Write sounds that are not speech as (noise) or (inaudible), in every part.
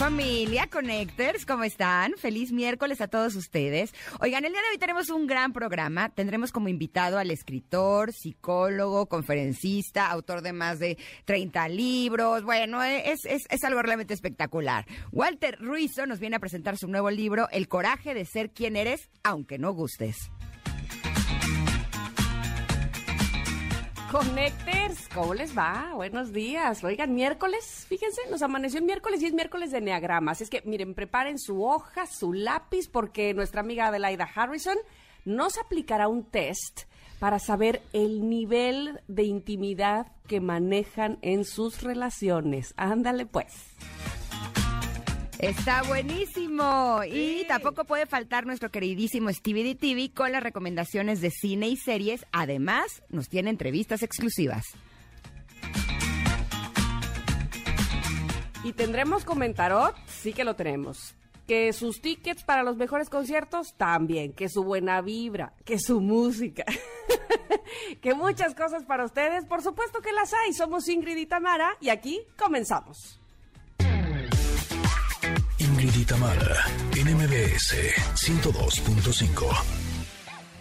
Familia Connectors, ¿cómo están? Feliz miércoles a todos ustedes. Oigan, el día de hoy tenemos un gran programa. Tendremos como invitado al escritor, psicólogo, conferencista, autor de más de 30 libros. Bueno, es, es, es algo realmente espectacular. Walter Ruizo nos viene a presentar su nuevo libro, El coraje de ser quien eres, aunque no gustes. Connectors, ¿cómo les va? Buenos días. Oigan, miércoles, fíjense, nos amaneció el miércoles y es miércoles de Enneagramas. Es que, miren, preparen su hoja, su lápiz, porque nuestra amiga Adelaida Harrison nos aplicará un test para saber el nivel de intimidad que manejan en sus relaciones. Ándale, pues. Está buenísimo. Y tampoco puede faltar nuestro queridísimo Stevie D TV con las recomendaciones de cine y series. Además, nos tiene entrevistas exclusivas. Y tendremos comentarot, sí que lo tenemos. Que sus tickets para los mejores conciertos también, que su buena vibra, que su música, (laughs) que muchas cosas para ustedes, por supuesto que las hay. Somos Ingrid y Tamara y aquí comenzamos. Ingrid y Tamara, en MBS 102.5.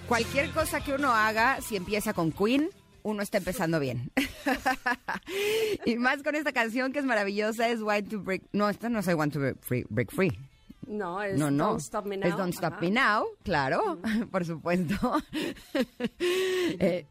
Cualquier cosa que uno haga, si empieza con Queen, uno está empezando bien. (laughs) y más con esta canción que es maravillosa, es Why to Break... No, esta no es I Want to Break Free. Break free. No, es No, no. Don't Stop Me Now. Es Don't Stop Ajá. Me Now, claro, (laughs) por supuesto. (laughs) Eh,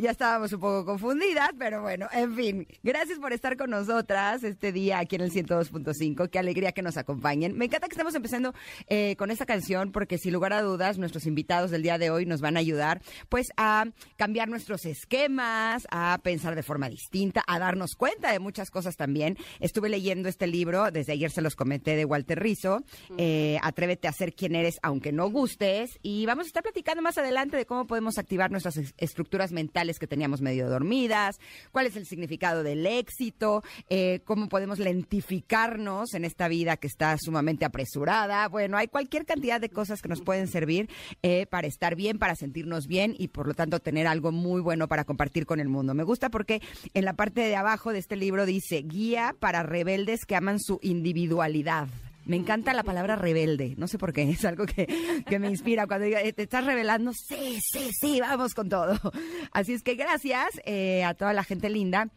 ya estábamos un poco confundidas, pero bueno, en fin. Gracias por estar con nosotras este día aquí en el 102.5. Qué alegría que nos acompañen. Me encanta que estemos empezando eh, con esta canción porque sin lugar a dudas nuestros invitados del día de hoy nos van a ayudar pues a cambiar nuestros esquemas, a pensar de forma distinta, a darnos cuenta de muchas cosas también. Estuve leyendo este libro, desde ayer se los comenté de Walter Rizzo, eh, Atrévete a ser quien eres aunque no gustes y vamos a estar platicando más adelante de cómo podemos activar nuestras es- estructuras mentales que teníamos medio dormidas, cuál es el significado del éxito, eh, cómo podemos lentificarnos en esta vida que está sumamente apresurada. Bueno, hay cualquier cantidad de cosas que nos pueden servir eh, para estar bien, para sentirnos bien y por lo tanto tener algo muy bueno para compartir con el mundo. Me gusta porque en la parte de abajo de este libro dice guía para rebeldes que aman su individualidad. Me encanta la palabra rebelde, no sé por qué, es algo que, que me inspira cuando diga, "Eh, te estás revelando, sí, sí, sí, vamos con todo. Así es que gracias eh, a toda la gente linda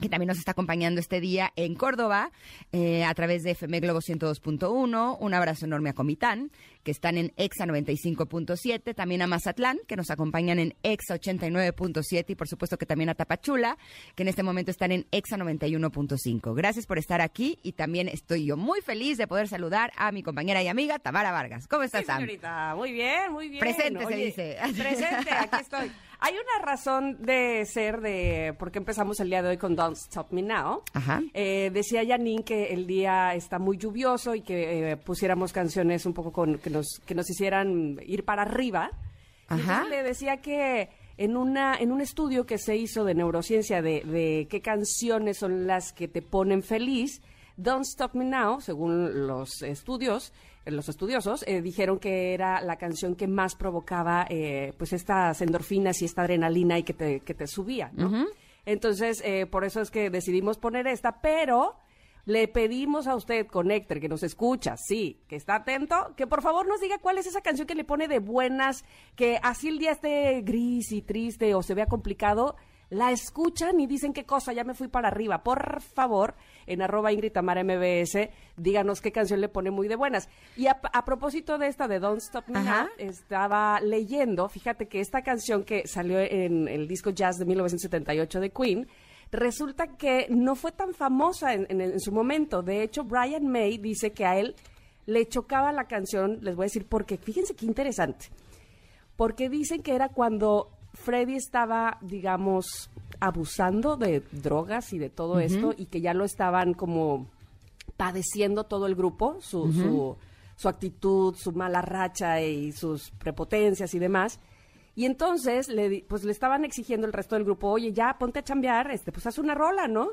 que también nos está acompañando este día en Córdoba eh, a través de FM Globo 102.1. Un abrazo enorme a Comitán, que están en EXA 95.7, también a Mazatlán, que nos acompañan en EXA 89.7 y por supuesto que también a Tapachula, que en este momento están en EXA 91.5. Gracias por estar aquí y también estoy yo muy feliz de poder saludar a mi compañera y amiga Tamara Vargas. ¿Cómo estás, Sí, Sam? señorita, muy bien, muy bien. Presente, se dice. Presente, aquí estoy. Hay una razón de ser de por qué empezamos el día de hoy con Don't Stop Me Now. Ajá. Eh, decía Janine que el día está muy lluvioso y que eh, pusiéramos canciones un poco con, que, nos, que nos hicieran ir para arriba. Y Ajá. le decía que en, una, en un estudio que se hizo de neurociencia de, de qué canciones son las que te ponen feliz, Don't Stop Me Now, según los estudios, los estudiosos, eh, dijeron que era la canción que más provocaba eh, pues estas endorfinas y esta adrenalina y que te, que te subía, ¿no? Entonces, eh, por eso es que decidimos poner esta, pero le pedimos a usted, Connector, que nos escucha, sí, que está atento, que por favor nos diga cuál es esa canción que le pone de buenas, que así el día esté gris y triste o se vea complicado, la escuchan y dicen qué cosa, ya me fui para arriba. Por favor, en arroba Ingrid Tamara MBS, díganos qué canción le pone muy de buenas. Y a, a propósito de esta de Don't Stop Me. Now, estaba leyendo, fíjate que esta canción que salió en el disco Jazz de 1978 de Queen, resulta que no fue tan famosa en, en- en su momento. De hecho, Brian May dice que a él le chocaba la canción, les voy a decir porque, fíjense qué interesante, porque dicen que era cuando Freddy estaba, digamos, abusando de drogas y de todo esto y que ya lo estaban como padeciendo todo el grupo, su, su, su actitud, su mala racha y sus prepotencias y demás. Y entonces le, pues le estaban exigiendo el resto del grupo, oye, ya ponte a chambear, este, pues haz una rola, ¿no?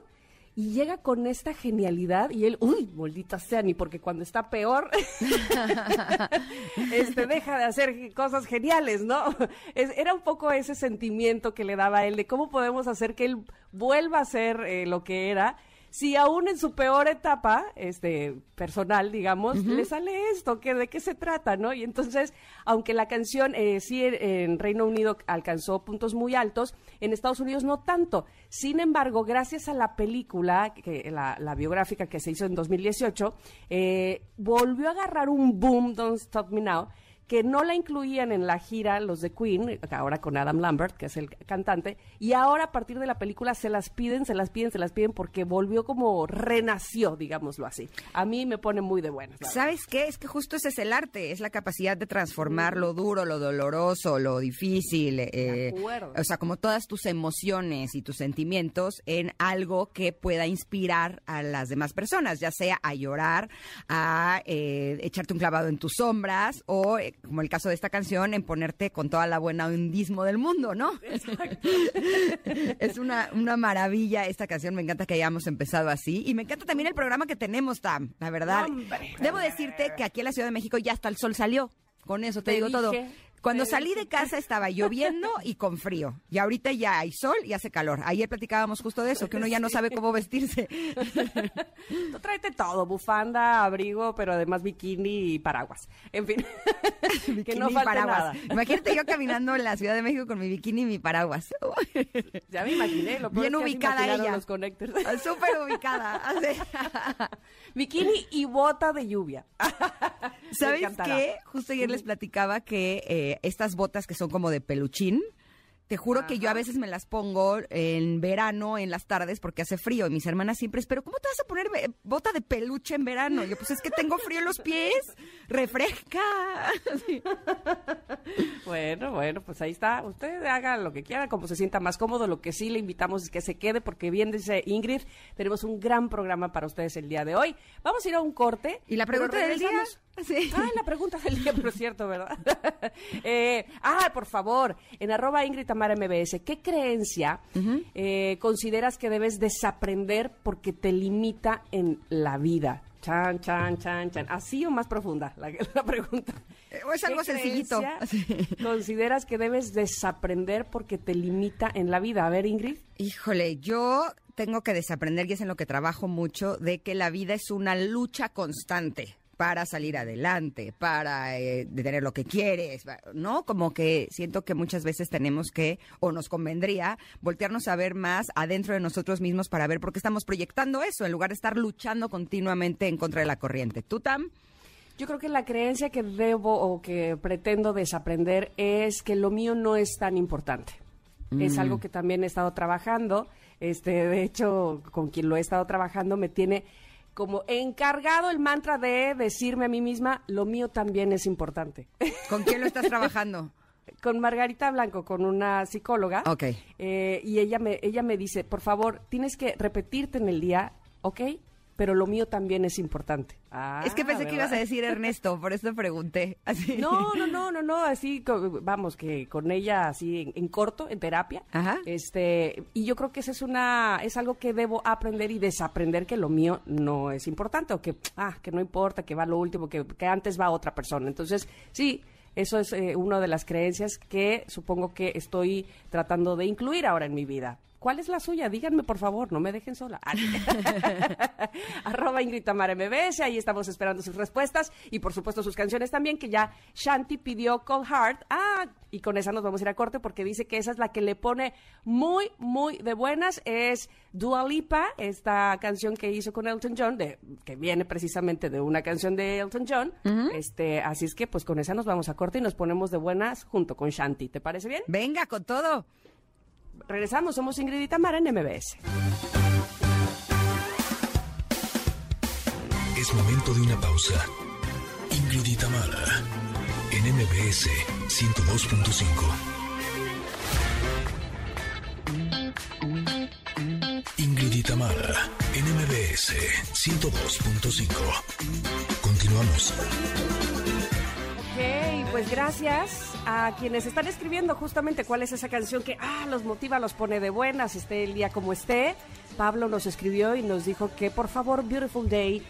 Y llega con esta genialidad y él, uy, maldita sea, ni porque cuando está peor, (laughs) este, deja de hacer cosas geniales, ¿no? era un poco ese sentimiento que le daba a él de cómo podemos hacer que él vuelva a ser eh, lo que era si aún en su peor etapa, este, personal, digamos, le sale esto, que de qué se trata, ¿no? Y entonces, aunque la canción eh, sí en Reino Unido alcanzó puntos muy altos, en Estados Unidos no tanto. Sin embargo, gracias a la película, que, la, biográfica que se hizo en 2018, eh, volvió a agarrar un boom, Don't Stop Me Now, que no la incluían en la gira los de Queen, ahora con Adam Lambert, que es el cantante, y ahora a partir de la película se las piden, se las piden, se las piden porque volvió como renació, digámoslo así. A mí me pone muy de buenas. ¿Sabes qué? Es que justo ese es el arte, es la capacidad de transformar lo duro, lo doloroso, lo difícil, eh, o sea, como todas tus emociones y tus sentimientos en algo que pueda inspirar a las demás personas, ya sea a llorar, a eh, echarte un clavado en tus sombras o eh, como el caso de esta canción, en ponerte con toda la buena hundismo del mundo, ¿no? (laughs) es una, una maravilla esta canción, me encanta que hayamos empezado así y me encanta también el programa que tenemos, Tam, la verdad. Debo decirte que aquí en la Ciudad de México ya hasta el sol salió. Con eso te, digo todo. Cuando salí de casa estaba lloviendo y con frío. Y ahorita ya hay sol y hace calor. Ayer platicábamos justo de eso, que uno ya no sabe cómo vestirse. Tú tráete todo, bufanda, abrigo, pero además bikini y paraguas. En fin, (laughs) que no falte paraguas. Nada. Imagínate yo caminando en la Ciudad de México con mi bikini y mi paraguas. ya me imaginé. Lo Bien ubicada ella. Los Súper ubicada. (laughs) bikini y bota de lluvia. (laughs) ¿Sabes qué? Justo ayer les platicaba que... Eh, estas botas que son como de peluchín. Te juro que yo a veces me las pongo en verano, en las tardes, porque hace frío. Y mis hermanas siempre es, pero ¿cómo te vas a poner bota de peluche en verano? yo, pues es que tengo frío en los pies. Refresca. (laughs) Bueno, bueno, pues ahí está. Usted haga lo que quiera, como se sienta más cómodo. Lo que sí le invitamos es que se quede, porque bien dice Ingrid, tenemos un gran programa para ustedes el día de hoy. Vamos a ir a un corte. ¿Y la pregunta del día? Sí. Ah, la pregunta del día, pero es cierto, ¿verdad? (laughs) eh, ah, por favor, en arroba Ingrid Tamara MBS, ¿qué creencia eh, consideras que debes desaprender porque te limita en la vida? Chan, chan, chan, chan. ¿Así o más profunda la, (laughs) la pregunta? Eh, o es algo sencillito. (laughs) ¿Consideras que debes desaprender porque te limita en la vida? A ver, Ingrid. Híjole, yo tengo que desaprender, y es en lo que trabajo mucho, de que la vida es una lucha constante para salir adelante, para eh, tener lo que quieres, ¿no? Como que siento que muchas veces tenemos que, o nos convendría, voltearnos a ver más adentro de nosotros mismos para ver por qué estamos proyectando eso, en lugar de estar luchando continuamente en contra de la corriente. ¿Tú, Tam? Yo creo que la creencia que debo o que pretendo desaprender es que lo mío no es tan importante. Es algo mm. que también he estado trabajando. Este, de hecho, con quien lo he estado trabajando me tiene como encargado el mantra de decirme a mí misma, lo mío también es importante. (laughs) ¿Con quién lo estás trabajando? con Margarita Blanco, con una psicóloga. Ok. Eh, y ella me, ella me dice, por favor, tienes que repetirte en el día, ¿ok? Pero lo mío también es importante. es que pensé que ibas a decir Ernesto, por eso pregunté. Así. No, no, no, no, no, así, vamos, que con ella así en, corto, en terapia. Ajá. Este, y yo creo que eso es una, es algo que debo aprender y desaprender que lo mío no es importante, o que, ah, que no importa, que va lo último, que, que antes va otra persona. Entonces, sí, eso es eh, una de las creencias que supongo que estoy tratando de incluir ahora en mi vida. ¿Cuál es la suya? Díganme, por favor, no me dejen sola. (laughs) Arroba Ingrid Tamara MBS, ahí estamos esperando sus respuestas y por supuesto sus canciones también, que ya Shanti pidió Cold Heart. Ah, y con esa nos vamos a ir a corte porque dice que esa es la que le pone muy, muy de buenas. Es Dua Lipa, esta canción que hizo con Elton John, de, que viene precisamente de una canción de Elton John. este, así es que pues con esa nos vamos a corte y nos ponemos de buenas junto con Shanti. ¿Te parece bien? Venga, con todo. Regresamos, somos Ingrid y Tamara en MBS. Es momento de una pausa. Ingrid y en MBS 102.5. Ingrid y en MBS 102.5. Continuamos. Pues gracias a quienes están escribiendo justamente cuál es esa canción que ah, los motiva, los pone de buenas, esté el día como esté. Pablo nos escribió y nos dijo que por favor Beautiful Day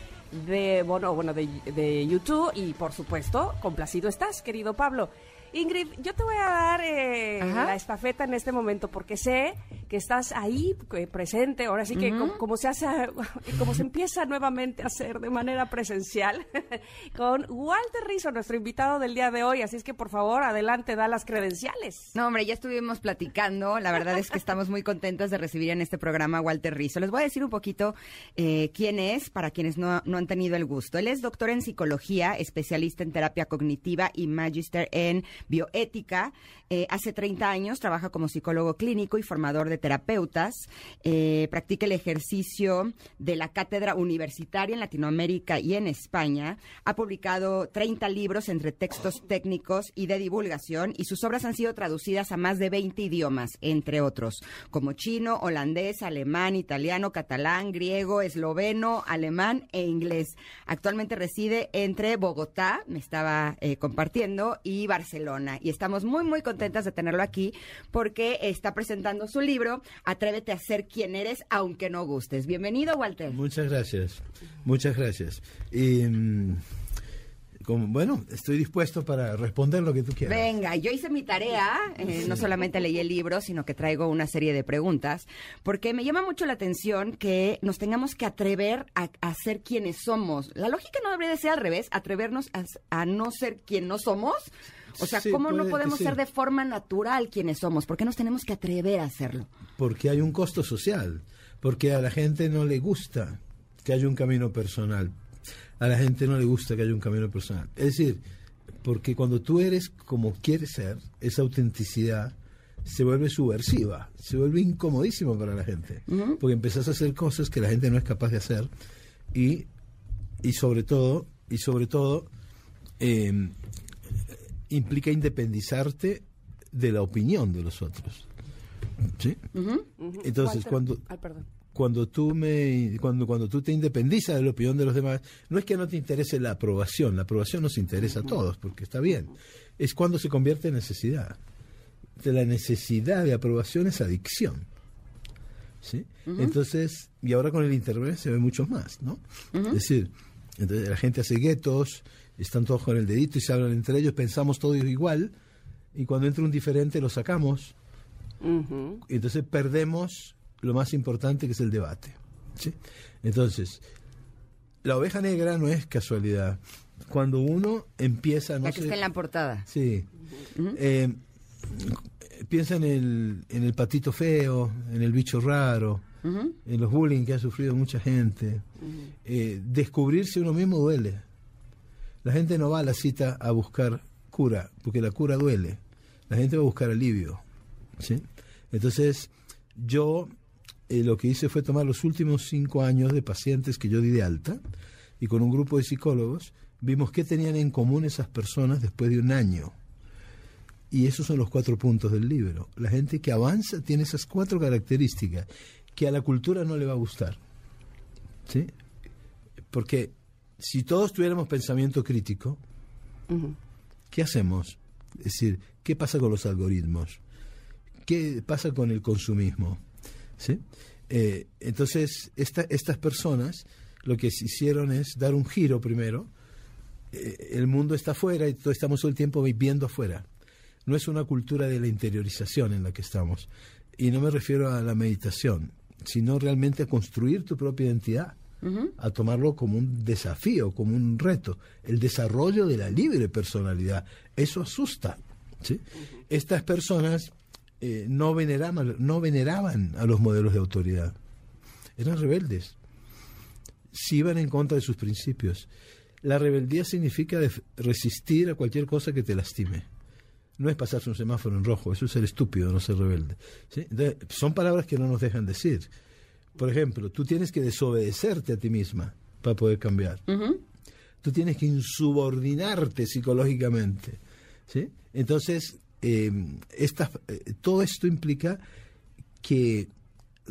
de bueno, bueno de, de YouTube y por supuesto complacido estás, querido Pablo. Ingrid, yo te voy a dar eh, la estafeta en este momento porque sé que estás ahí presente, ahora sí que como, se hace, (laughs) como se empieza nuevamente a hacer de manera presencial (laughs) con Walter Rizzo, nuestro invitado del día de hoy. Así es que por favor, adelante, da las credenciales. No, hombre, ya estuvimos platicando. La verdad es que estamos muy contentos de recibir en este programa a Walter Rizzo. Les voy a decir un poquito eh, quién es para quienes no, no han tenido el gusto. Él es doctor en psicología, especialista en terapia cognitiva y magister en bioética. Eh, hace 30 años trabaja como psicólogo clínico y formador de terapeutas. Eh, practica el ejercicio de la cátedra universitaria en Latinoamérica y en España. Ha publicado 30 libros entre textos técnicos y de divulgación y sus obras han sido traducidas a más de 20 idiomas, entre otros, como chino, holandés, alemán, italiano, catalán, griego, esloveno, alemán e inglés. Actualmente reside entre Bogotá, me estaba eh, compartiendo, y Barcelona. Y estamos muy, muy contentas de tenerlo aquí porque está presentando su libro, Atrévete a ser quien eres, aunque no gustes. Bienvenido, Walter. Muchas gracias, muchas gracias. Y, mm, como, bueno, estoy dispuesto para responder lo que tú quieras. Venga, yo hice mi tarea, eh, no solamente leí el libro, sino que traigo una serie de preguntas, porque me llama mucho la atención que nos tengamos que atrever a, a ser quienes somos. La lógica no debería de ser al revés, atrevernos a, a no ser quien no somos. O sea, Sí, ¿cómo no podemos sí. ser de forma natural quienes somos? ¿Por qué nos tenemos que atrever a hacerlo? Porque hay un costo social, porque a la gente no le gusta que haya un camino personal, a la gente no le gusta que haya un camino personal. Es decir, porque cuando tú eres como quieres ser, esa autenticidad se vuelve subversiva, se vuelve incomodísimo para la gente, porque empezás a hacer cosas que la gente no es capaz de hacer y, y sobre todo, y sobre todo, eh, implica independizarte de la opinión de los otros. ¿Sí? Entonces, Walter- cuando, Ay, perdón. cuando tú me cuando cuando tú te independizas de la opinión de los demás no es que no te interese la aprobación la aprobación nos interesa a todos porque está bien. Es cuando se convierte en necesidad. De la necesidad de aprobación es adicción. ¿sí? entonces y ahora con el internet se ve mucho más no es decir entonces la gente hace guetos están todos con el dedito y se hablan entre ellos pensamos todos igual y cuando entra un diferente lo sacamos y entonces perdemos lo más importante que es el debate. ¿sí? Entonces, la oveja negra no es casualidad. Cuando uno empieza, no la que sé- está en la portada. Sí. Eh, piensa en el, en el patito feo, en el bicho raro, en los bullying que ha sufrido mucha gente. Eh, descubrirse uno mismo duele. La gente no va a la cita a buscar cura, porque la cura duele. La gente va a buscar alivio. ¿sí? Entonces, yo eh, lo que hice fue tomar los últimos cinco años de pacientes que yo di de alta y con un grupo de psicólogos vimos qué tenían en común esas personas después de un año. Y esos son los cuatro puntos del libro. La gente que avanza tiene esas cuatro características que a la cultura no le va a gustar. ¿Sí? Porque si todos tuviéramos pensamiento crítico, ¿qué hacemos? Es decir, ¿qué pasa con los algoritmos? ¿Qué pasa con el consumismo? ¿Sí? Eh, entonces, esta- estas personas lo que hicieron es dar un giro primero. Eh, el mundo está afuera y todos estamos todo el tiempo viviendo afuera. No es una cultura de la interiorización en la que estamos. Y no me refiero a la meditación, sino realmente a construir tu propia identidad, a tomarlo como un desafío, como un reto. El desarrollo de la libre personalidad. Eso asusta. ¿sí? Estas personas eh, no, veneraban, no veneraban a los modelos de autoridad. Eran rebeldes. Si iban en contra de sus principios. La rebeldía significa resistir a cualquier cosa que te lastime. No es pasarse un semáforo en rojo, eso es ser estúpido, no ser rebelde. ¿sí? Entonces, son palabras que no nos dejan decir. Por ejemplo, tú tienes que desobedecerte a ti misma para poder cambiar. Tú tienes que insubordinarte psicológicamente. ¿sí? Entonces, eh, esta- eh, todo esto implica que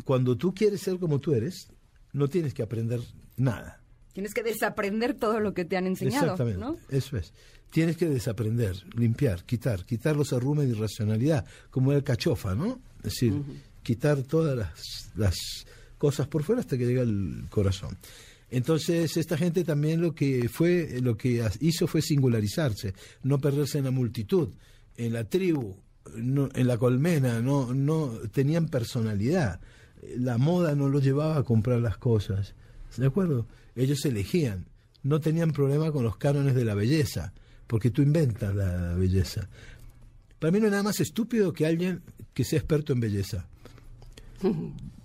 cuando tú quieres ser como tú eres, no tienes que aprender nada. Tienes que desaprender todo lo que te han enseñado, Exactamente, ¿no? eso es. Tienes que desaprender, limpiar, quitar, quitar los arrumes de irracionalidad, como el cachofa, ¿no? Es decir, quitar todas las, las cosas por fuera hasta que llega el corazón. Entonces, esta gente también lo que fue, lo que hizo fue singularizarse, no perderse en la multitud, en la tribu, en la colmena, no, no tenían personalidad. La moda no los llevaba a comprar las cosas. ¿De acuerdo? Ellos elegían. No tenían problema con los cánones de la belleza, porque tú inventas la belleza. Para mí no hay nada más estúpido que alguien que sea experto en belleza. (laughs)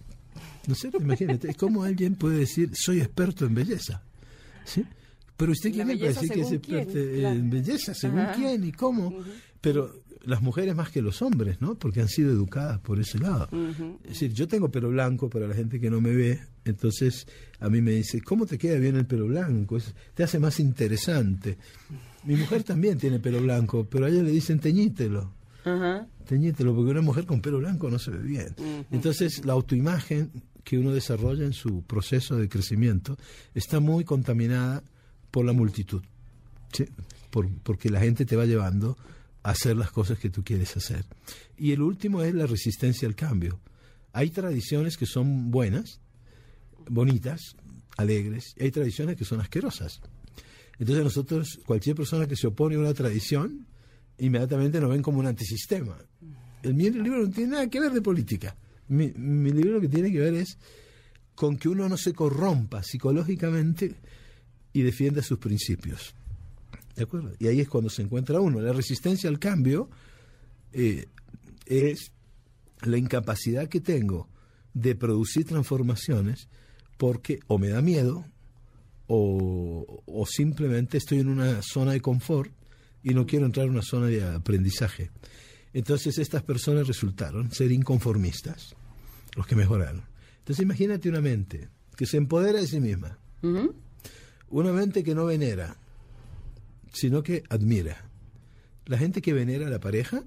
No sé, imagínate, ¿cómo alguien puede decir soy experto en belleza? ¿Sí? Pero usted quién es para decir que es quién, experto claro. en belleza, según Ajá. quién y cómo. Pero las mujeres más que los hombres, ¿no? Porque han sido educadas por ese lado. Es decir, yo tengo pelo blanco para la gente que no me ve, entonces a mí me dice, ¿cómo te queda bien el pelo blanco? Es- te hace más interesante. Mi mujer también tiene pelo blanco, pero a ella le dicen teñítelo. Ajá. Teñítelo, porque una mujer con pelo blanco no se ve bien. Entonces, la autoimagen que uno desarrolla en su proceso de crecimiento está muy contaminada por la multitud. Por- porque la gente te va llevando a hacer las cosas que tú quieres hacer. Y el último es la resistencia al cambio. Hay tradiciones que son buenas, bonitas, alegres, y hay tradiciones que son asquerosas. Entonces nosotros, cualquier persona que se opone a una tradición, inmediatamente nos ven como un antisistema. El libro no tiene nada que ver de política. Mi, mi libro lo que tiene que ver es con que uno no se corrompa psicológicamente y defienda sus principios. ¿De acuerdo? Y ahí es cuando se encuentra uno. La resistencia al cambio eh, es la incapacidad que tengo de producir transformaciones porque o me da miedo o, o simplemente estoy en una zona de confort y no quiero entrar en una zona de aprendizaje. Entonces estas personas resultaron ser inconformistas, los que mejoraron. Entonces imagínate una mente que se empodera de sí misma, una mente que no venera, sino que admira. La gente que venera a la pareja,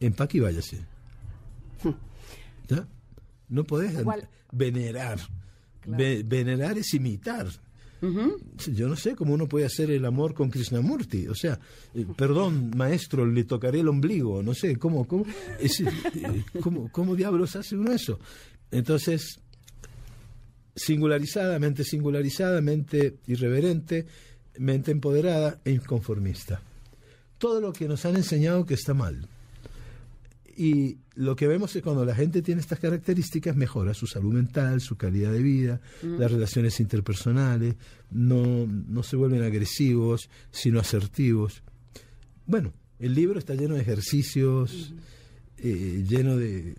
empaque y váyase. (laughs) ¿Ya? No podés Igual. venerar. Ve- venerar es imitar. Yo no sé cómo uno puede hacer el amor con Krishnamurti. O sea, eh, perdón, maestro, le tocaré el ombligo. No sé, ¿cómo, cómo, eh, cómo, cómo diablos hace uno eso? Entonces, singularizada, mente singularizada, mente irreverente, mente empoderada e inconformista. Todo lo que nos han enseñado que está mal. Y lo que vemos es cuando la gente tiene estas características, mejora su salud mental, su calidad de vida, las relaciones interpersonales, no, no se vuelven agresivos, sino asertivos. Bueno, el libro está lleno de ejercicios, eh, lleno de,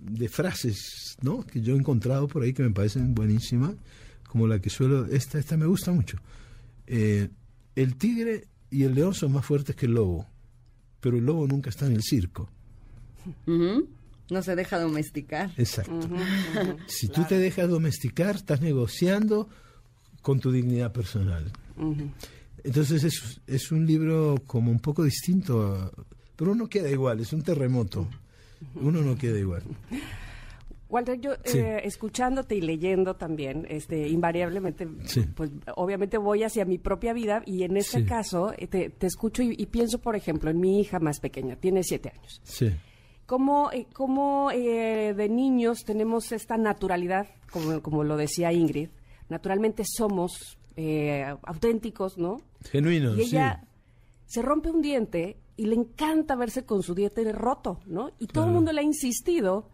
de frases ¿no? que yo he encontrado por ahí que me parecen buenísimas, como la que suelo, esta, esta me gusta mucho. Eh, el tigre y el león son más fuertes que el lobo, pero el lobo nunca está en el circo. No se deja domesticar. Exacto. si tú te dejas domesticar, estás negociando con tu dignidad personal. Entonces es, es un libro como un poco distinto, a- pero uno queda igual, es un terremoto. Uno no queda igual. Walter, yo Sí. eh, escuchándote y leyendo también, este, invariablemente, Sí. pues obviamente voy hacia mi propia vida y en este Sí. caso eh, te, te escucho y, y pienso, por ejemplo, en mi hija más pequeña, tiene siete años. Sí, ¿Cómo, eh, cómo, eh, de niños tenemos esta naturalidad, como, como lo decía Ingrid? Naturalmente somos eh, auténticos, ¿no? genuino, Y ella sí. se rompe un diente y le encanta verse con su diente roto, ¿no? Y todo el mundo le ha insistido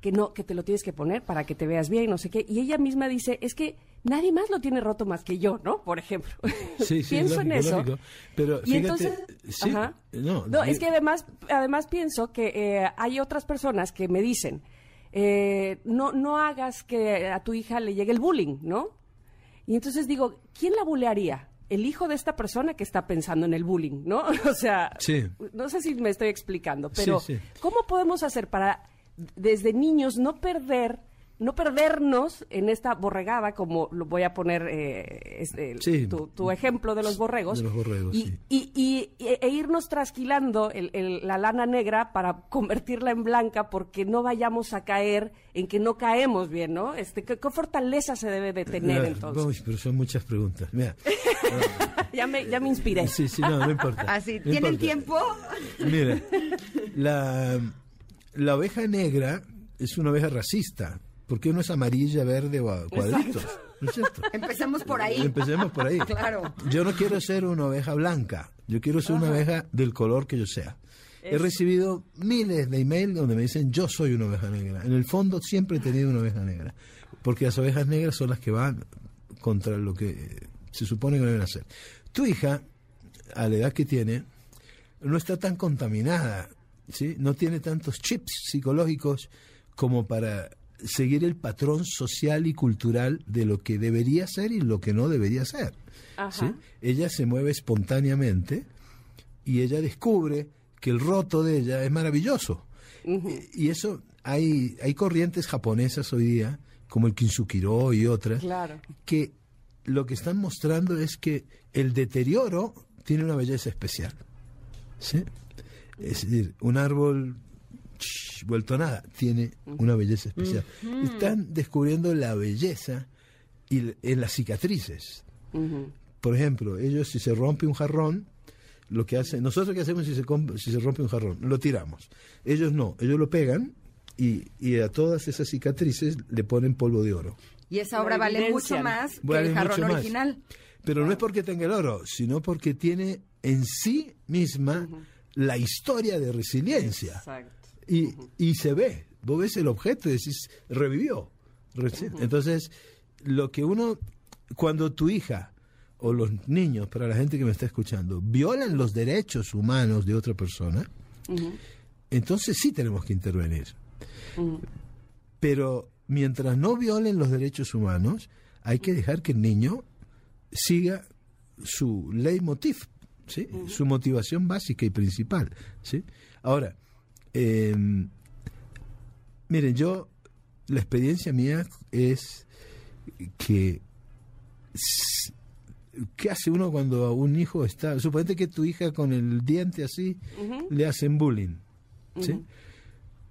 que no, que te lo tienes que poner para que te veas bien, no sé qué. Y ella misma dice, es que nadie más lo tiene roto más que yo, ¿no? Por ejemplo. Sí, sí, (laughs) pienso en eso. lógico. Pero y fíjate, entonces, sí, ajá. no, es que además, además pienso que eh, hay otras personas que me dicen, eh, no, no hagas que a tu hija le llegue el bullying, ¿no? Y entonces digo, ¿quién la bulearía? El hijo de esta persona que está pensando en el bullying, ¿no? (laughs) O sea, Sí. no sé si me estoy explicando, pero Sí, sí. ¿cómo podemos hacer para desde niños no perder no perdernos en esta borregada, como lo voy a poner eh, este, Sí. tu, tu ejemplo de los borregos. De los borregos, y, sí. y, y- y- e irnos trasquilando el- el- la lana negra para (laughs) convertirla en blanca porque no vayamos a caer en que no caemos bien, ¿no? Este, ¿qué, qué fortaleza se debe de tener entonces? uy, pero son muchas preguntas. Mira, (laughs) ya, me, ya me inspiré. sí, sí, no, no importa. (laughs) Así, no ¿tienen importa. tiempo? Mira, la, la oveja negra es una oveja racista, porque no es amarilla, verde o a cuadritos. ¿No es cierto? (laughs) Empecemos por ahí. Empecemos por ahí. (laughs) Claro. Yo no quiero ser una oveja blanca, yo quiero ser una oveja del color que yo sea. He recibido miles de emails donde me dicen yo soy una oveja negra. En el fondo siempre he tenido una oveja negra, porque las ovejas negras son las que van contra lo que se supone que deben hacer. Tu hija, a la edad que tiene, no está tan contaminada, ¿sí? no tiene tantos chips psicológicos como para seguir el patrón social y cultural de lo que debería ser y lo que no debería ser. ¿sí? Ella se mueve espontáneamente y ella descubre que el roto de ella es maravilloso. Y y eso, hay, hay corrientes japonesas hoy día, como el Kinsukiro y otras, Claro. que lo que están mostrando es que el deterioro tiene una belleza especial. ¿sí? Es decir, un árbol ch, vuelto a nada tiene una belleza especial. Están descubriendo la belleza y en las cicatrices. Por ejemplo, ellos si se rompe un jarrón, lo que hacen, nosotros qué hacemos si se, si se rompe un jarrón, lo tiramos. Ellos no, ellos lo pegan y, y a todas esas cicatrices le ponen polvo de oro. Y esa obra vale mucho más que Vale el jarrón más. original. Pero no es porque tenga el oro, sino porque tiene en sí misma la historia de resiliencia. Exacto. Y, y se ve, vos ves el objeto y decís, revivió. Entonces, lo que uno, cuando tu hija o los niños, para la gente que me está escuchando, violan los derechos humanos de otra persona, entonces sí tenemos que intervenir. Pero mientras no violen los derechos humanos, hay que dejar que el niño siga su leitmotiv, ¿sí? su motivación básica y principal. ¿sí? Ahora, eh, miren, yo, la experiencia mía es que... ¿Qué hace uno cuando un hijo está... Suponete que tu hija con el diente así le hacen bullying. ¿sí?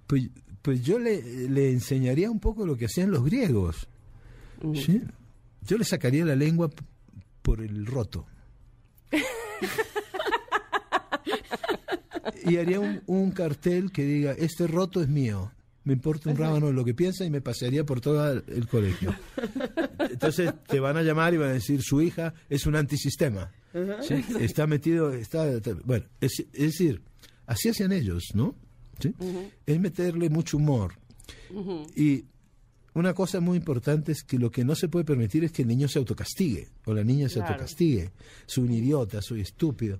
pues, pues yo le, le enseñaría un poco lo que hacían los griegos. ¿sí? Yo le sacaría la lengua por el roto. (laughs) y haría un, un cartel que diga, este roto es mío. Me importa un rábano lo que piensa y me pasearía por todo el- colegio. Entonces te van a llamar y van a decir, su hija es un antisistema. ¿sí? Está metido, está... Bueno, es, es decir, así hacían ellos, ¿no? ¿Sí? Es meterle mucho humor. Y una cosa muy importante es que lo que no se puede permitir es que el niño se autocastigue o la niña se Claro. autocastigue. Soy un idiota, soy estúpido.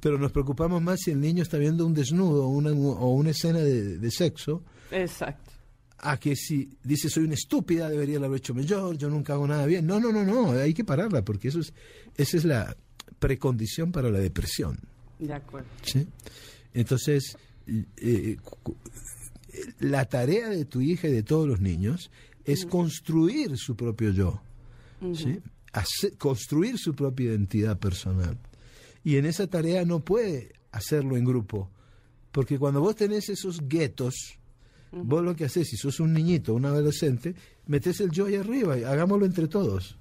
Pero nos preocupamos más si el niño está viendo un desnudo o una, o una escena de, de sexo Exacto. a que si dice soy una estúpida, debería haberlo hecho mejor, yo nunca hago nada bien. No, no, no, no, hay que pararla porque eso es, esa es la precondición para la depresión. De acuerdo. ¿sí? Entonces, eh, cu- la tarea de tu hija y de todos los niños es construir su propio yo, ¿sí? Construir su propia identidad personal. Y en esa tarea no puede hacerlo en grupo, porque cuando vos tenés esos guetos, vos lo que haces, si sos un niñito, un adolescente, metes el yo ahí arriba y hagámoslo entre todos.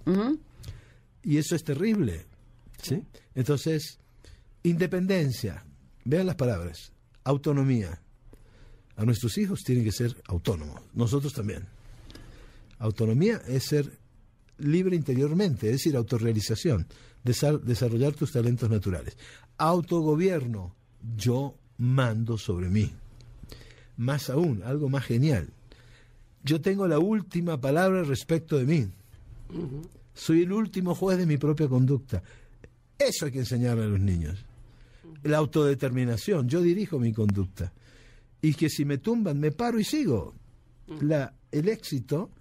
Y eso es terrible. ¿sí? Entonces, independencia, vean las palabras, autonomía. A nuestros hijos tienen que ser autónomos, nosotros también. Autonomía es ser libre interiormente, es decir, autorrealización, desa- desarrollar tus talentos naturales. Autogobierno, yo mando sobre mí. Más aún, algo más genial. Yo tengo la última palabra respecto de mí. Soy el último juez de mi propia conducta. Eso hay que enseñarle a los niños. La autodeterminación. Yo dirijo mi conducta. Y que si me tumban, me paro y sigo. La, el éxito,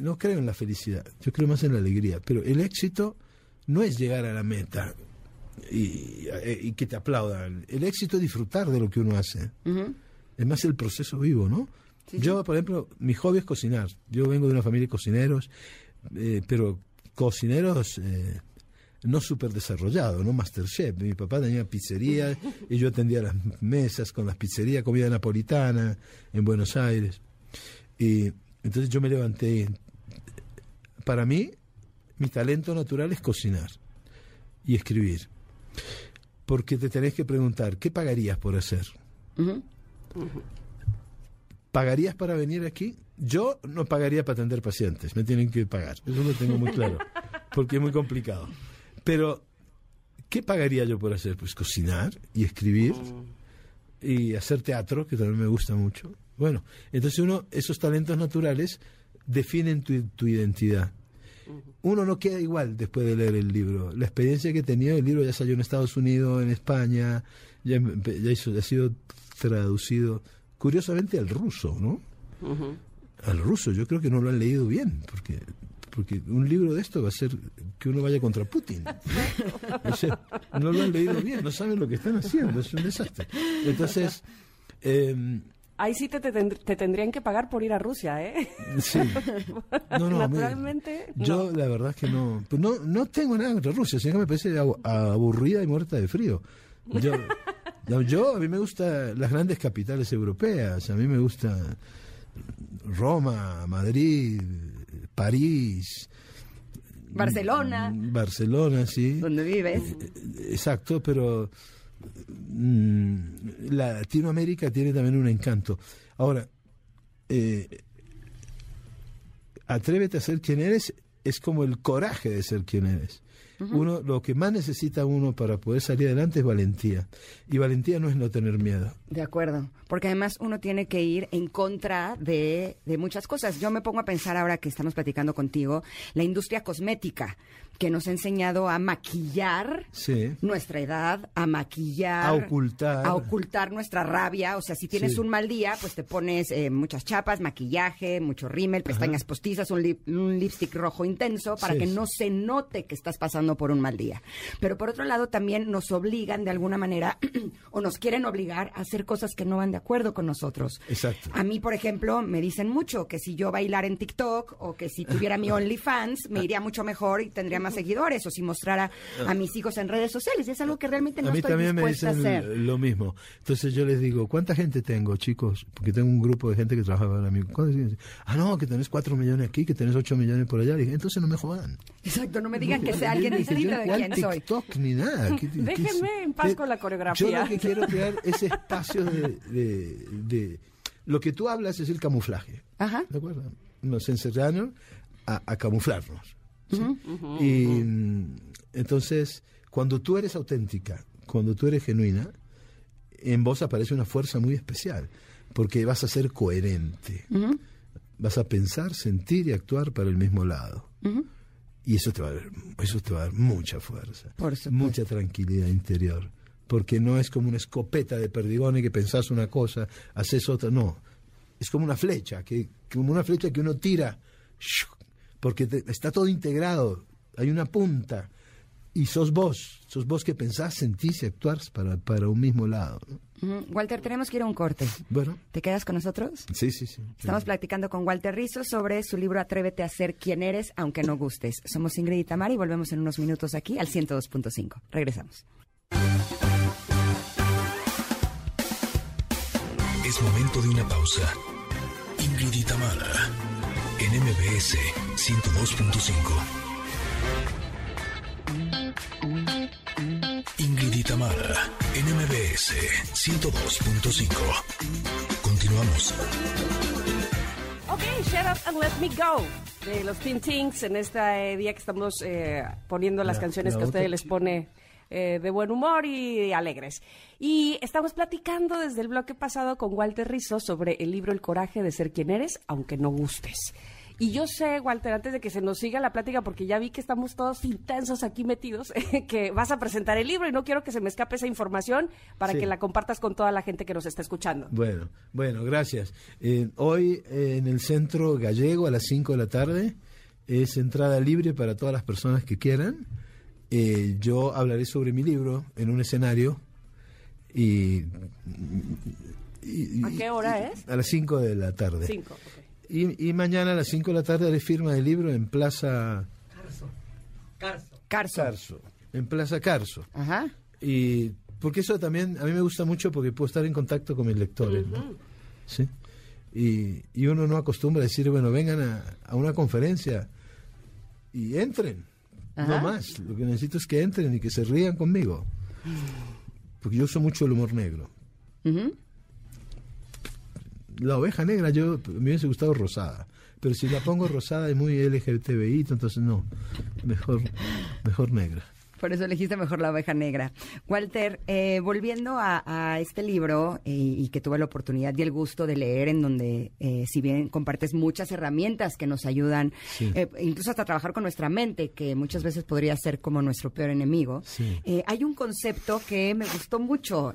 no creo en la felicidad, yo creo más en la alegría, pero el éxito no es llegar a la meta y, y que te aplaudan. El éxito es disfrutar de lo que uno hace. Es más el proceso vivo, ¿no? Yo, por ejemplo, mi hobby es cocinar. Yo vengo de una familia de cocineros, eh, pero cocineros eh, no súper desarrollados, no Masterchef. Mi papá tenía pizzería y yo atendía las mesas con las pizzerías, comida napolitana en Buenos Aires. Y entonces yo me levanté. Para mí, mi talento natural es cocinar y escribir. Porque te tenés que preguntar, ¿qué pagarías por hacer? ¿Pagarías para venir aquí? Yo no pagaría para atender pacientes, me tienen que pagar, eso lo tengo muy claro, (laughs) porque es muy complicado. Pero, ¿qué pagaría yo por hacer? Pues cocinar y escribir y hacer teatro, que también me gusta mucho. Bueno, entonces uno, esos talentos naturales definen tu, tu identidad. Uno no queda igual después de leer el libro. La experiencia que he tenido, el libro ya salió en Estados Unidos, en España, ya, ya, hizo, ya ha sido traducido curiosamente al ruso, ¿no? Al ruso, yo creo que no lo han leído bien, porque porque un libro de esto va a ser que uno vaya contra Putin. O sea, no lo han leído bien, no saben lo que están haciendo, es un desastre. Entonces... Eh, Ahí sí te, te, te, tendrían que pagar por ir a Rusia, ¿eh? (laughs) Sí. No, no, Naturalmente. Mira, yo no. la verdad es que no, pues no, no tengo nada contra Rusia, sino que me parece aburrida y muerta de frío. Yo, (laughs) yo, a mí me gustan las grandes capitales europeas, a mí me gusta Roma, Madrid, París. Barcelona. Barcelona, sí. ¿Dónde vives? Exacto, pero Latinoamérica tiene también un encanto. Ahora, eh, atrévete a ser quien eres es como el coraje de ser quien eres. Uno, lo que más necesita uno para poder salir adelante es valentía. Y valentía no es no tener miedo. De acuerdo. Porque además uno tiene que ir en contra de, de muchas cosas. Yo me pongo a pensar ahora que estamos platicando contigo, la industria cosmética que nos ha enseñado a maquillar sí. nuestra edad, a maquillar, a ocultar, a ocultar nuestra rabia. O sea, si tienes Sí. un mal día, pues te pones eh, muchas chapas, maquillaje, mucho rímel, pestañas postizas, un, lip- un lipstick rojo intenso para Sí. que no se note que estás pasando por un mal día. Pero por otro lado, también nos obligan de alguna manera (clears throat) o nos quieren obligar a hacer cosas que no van de acuerdo con nosotros. Exacto. A mí, por ejemplo, me dicen mucho que si yo bailara en TikTok o que si tuviera mi (laughs) OnlyFans, me iría mucho mejor y tendría más seguidores o si mostrara a mis hijos en redes sociales. Y es algo que realmente no a mí estoy también me dicen a hacer. lo mismo. Entonces yo les digo, ¿cuánta gente tengo, chicos? Porque tengo un grupo de gente que trabaja para mí. ¿Cuántos dicen? Ah, no, que tenés cuatro millones aquí, que tenés ocho millones por allá. Dije, entonces no me jodan. Exacto, no me digan que sea alguien distinto de quién soy. TikTok ni nada. ¿Qué- Déjenme qué- en paz qué- con la coreografía. Yo lo que quiero (laughs) crear es espacio de, de- de- Lo que tú hablas es el camuflaje. Ajá. ¿De acuerdo? Nos enseñaron a, a camuflarnos. ¿Sí? Y mm, entonces, cuando tú eres auténtica, cuando tú eres genuina, en vos aparece una fuerza muy especial, porque vas a ser coherente. Vas a pensar, sentir y actuar para el mismo lado. Y eso te va a dar, eso te va a dar mucha fuerza, Por mucha tranquilidad interior, porque no es como una escopeta de perdigones que pensás una cosa, haces otra, no. Es como una flecha, que, como una flecha que uno tira. Porque te- está todo integrado, hay una punta, y sos vos, sos vos que pensás, sentís y actuás para, para un mismo lado. Walter, tenemos que ir a un corte. Bueno, ¿Te quedas con nosotros? sí, sí, sí. Estamos platicando con Walter Rizzo sobre su libro Atrévete a ser quien eres, aunque no gustes. Somos Ingrid y Tamara y volvemos en unos minutos aquí al 102.5. Regresamos. Es momento de una pausa. Ingrid y Tamara, en MBS 102.5. Ingrid y Tamara, en MBS 102.5. Continuamos. Ok, shut up and let me go. De los Teen Tings en este eh, día que estamos eh, poniendo las La- canciones la que a ustedes les pone eh, de buen humor y alegres. Y estamos platicando desde el bloque pasado con Walter Rizzo sobre el libro El coraje de ser quien eres, aunque no gustes. Y yo sé, Walter, antes de que se nos siga la plática, porque ya vi que estamos todos intensos aquí metidos, (laughs) que vas a presentar el libro y no quiero que se me escape esa información para Sí. que la compartas con toda la gente que nos está escuchando. Bueno, bueno, gracias. Eh, hoy eh, en el Centro Gallego a las 5 de la tarde es entrada libre para todas las personas que quieran. Eh, yo hablaré sobre mi libro en un escenario y Y- ¿A qué hora es? A las 5 de la tarde. Cinco. Y, y mañana a las 5 de la tarde haré firma del libro en Plaza Carso. Carso. En Plaza Carso. Ajá. Y porque eso también a mí me gusta mucho porque puedo estar en contacto con mis lectores. ¿no? ¿Sí? Y, y uno no acostumbra a decir, bueno, vengan a, a una conferencia y entren. Ajá. No más. Lo que necesito es que entren y que se rían conmigo. Porque yo uso mucho el humor negro. Ujú. La oveja negra, yo me hubiese gustado rosada. Pero si la pongo rosada es muy LGTBI, entonces no. Mejor, mejor negra. Por eso elegiste mejor la oveja negra. Walter, eh, volviendo a, a este libro eh, y que tuve la oportunidad y el gusto de leer, en donde eh, si bien compartes muchas herramientas que nos ayudan, Sí. eh, incluso hasta trabajar con nuestra mente, que muchas veces podría ser como nuestro peor enemigo, Sí. eh, hay un concepto que me gustó mucho,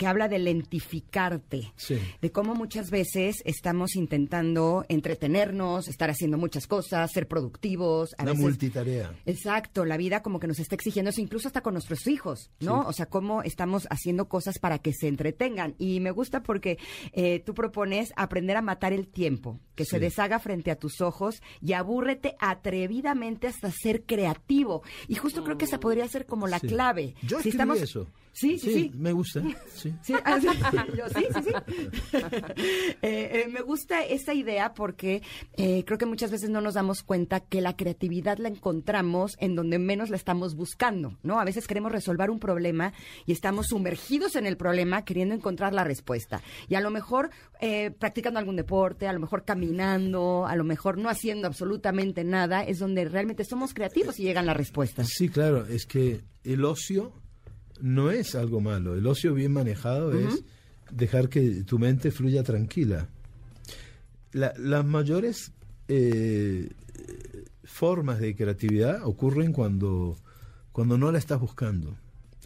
que habla de lentificarte Sí. de cómo muchas veces estamos intentando entretenernos, estar haciendo muchas cosas, ser productivos. A Una veces, multitarea. Exacto, la vida como que nos está exigiendo eso, incluso hasta con nuestros hijos, ¿no? Sí. O sea, cómo estamos haciendo cosas para que se entretengan. Y me gusta porque eh, tú propones aprender a matar el tiempo, que se deshaga frente a tus ojos y abúrrete atrevidamente hasta ser creativo. Y justo creo que esa podría ser como la clave. Yo Si estamos- eso. Sí, sí, sí. Me gusta. (laughs) Sí. Sí, ah, sí. (laughs) Yo, sí, sí, sí. (laughs) Eh, eh, me gusta esa idea porque eh, creo que muchas veces no nos damos cuenta que la creatividad la encontramos en donde menos la estamos buscando, ¿no? A veces queremos resolver un problema y estamos sumergidos en el problema queriendo encontrar la respuesta. Y a lo mejor eh, practicando algún deporte, a lo mejor caminando, a lo mejor no haciendo absolutamente nada, es donde realmente somos creativos y llegan las respuestas. Sí, claro, es que el ocio no es algo malo. El ocio bien manejado es dejar que tu mente fluya tranquila. La- las mayores eh, formas de creatividad ocurren cuando, cuando no la estás buscando.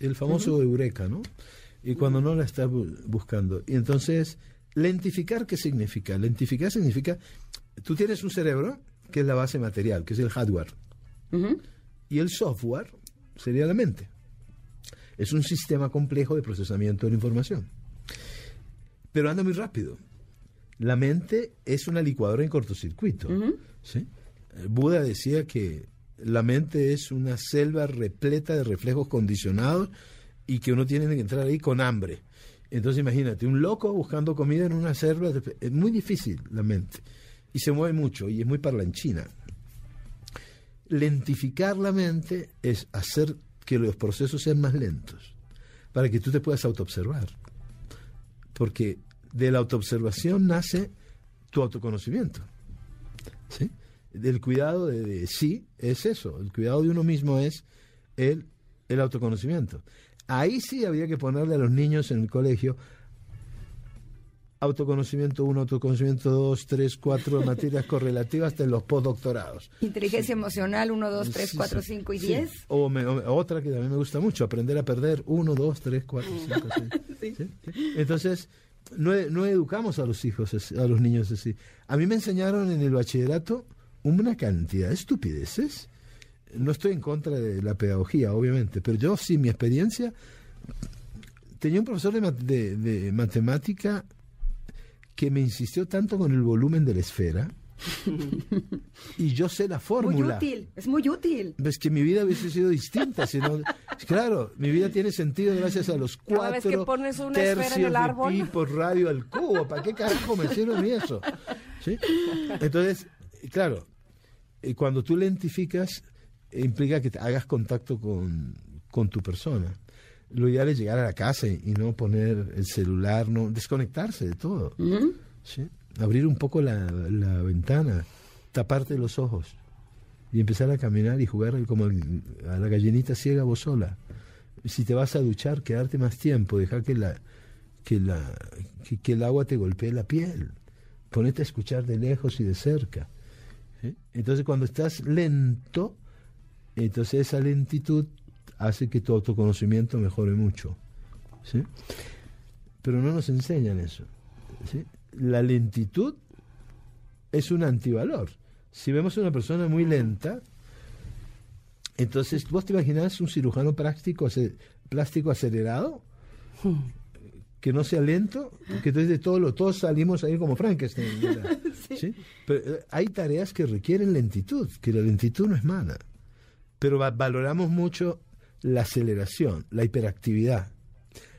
El famoso eureka, ¿no? Y cuando no la estás bu- buscando. Y entonces, lentificar, ¿qué significa? Lentificar significa, tú tienes un cerebro que es la base material, que es el hardware y el software sería la mente. Es un sistema complejo de procesamiento de la información. Pero anda muy rápido. La mente es una licuadora en cortocircuito. ¿sí? Eh, Buda decía que la mente es una selva repleta de reflejos condicionados y que uno tiene que entrar ahí con hambre. Entonces imagínate, un loco buscando comida en una selva, es muy difícil la mente. Y se mueve mucho y es muy parlanchina lentificar la mente es hacer que los procesos sean más lentos, para que tú te puedas autoobservar. Porque de la autoobservación nace tu autoconocimiento. ¿sí? Del cuidado de, de sí es eso, el cuidado de uno mismo es el, el autoconocimiento. Ahí sí habría que ponerle a los niños en el colegio autoconocimiento 1, autoconocimiento 2, 3, 4 materias correlativas en los postdoctorados. Inteligencia emocional, 1, 2, 3, Sí, 4, sí. 5 y Sí. 10. O, me- o- otra que también me gusta mucho, aprender a perder. Uno, dos, tres, cuatro, cinco, seis. (laughs) ¿Sí? ¿Sí? Entonces, no, no educamos a los hijos, así- a los niños así. A mí me enseñaron en el bachillerato una cantidad de estupideces. No estoy en contra de la pedagogía, obviamente, pero yo sí, mi experiencia, tenía un profesor de, de- de matemática que me insistió tanto con el volumen de la esfera. (laughs) y yo sé la Muy fórmula. útil, es muy útil. Ves que mi vida hubiese sido distinta. Si no- claro, mi vida tiene sentido gracias a los Cada cuatro vez que pones una esfera en tercios el árbol. de pi por radio al cubo. ¿Para qué carajo me sirve a mí eso? ¿Sí? Entonces, claro, eh, cuando tú lentificas, implica que te hagas contacto con, con tu persona. Lo ideal es llegar a la casa y, y no poner el celular, no desconectarse de todo. ¿sí? Abrir un poco la, la ventana, taparte los ojos y empezar a caminar y jugar como el- a la gallinita ciega vos sola. Si te vas a duchar, quedarte más tiempo, dejar que la que la que, que el agua te golpee la piel. Ponete a escuchar de lejos y de cerca. ¿sí? Entonces cuando estás lento, entonces esa lentitud hace que tu autoconocimiento mejore mucho. ¿sí? Pero no nos enseñan eso. ¿sí? La lentitud es un antivalor. Si vemos a una persona muy lenta, entonces vos te imaginas un cirujano práctico, ace- plástico acelerado que no sea lento, que entonces todo lo, todos salimos ahí como Frankenstein. (laughs) ¿Sí? Pero eh, hay tareas que requieren lentitud, que la lentitud no es mala. Pero va- valoramos mucho la aceleración, la hiperactividad.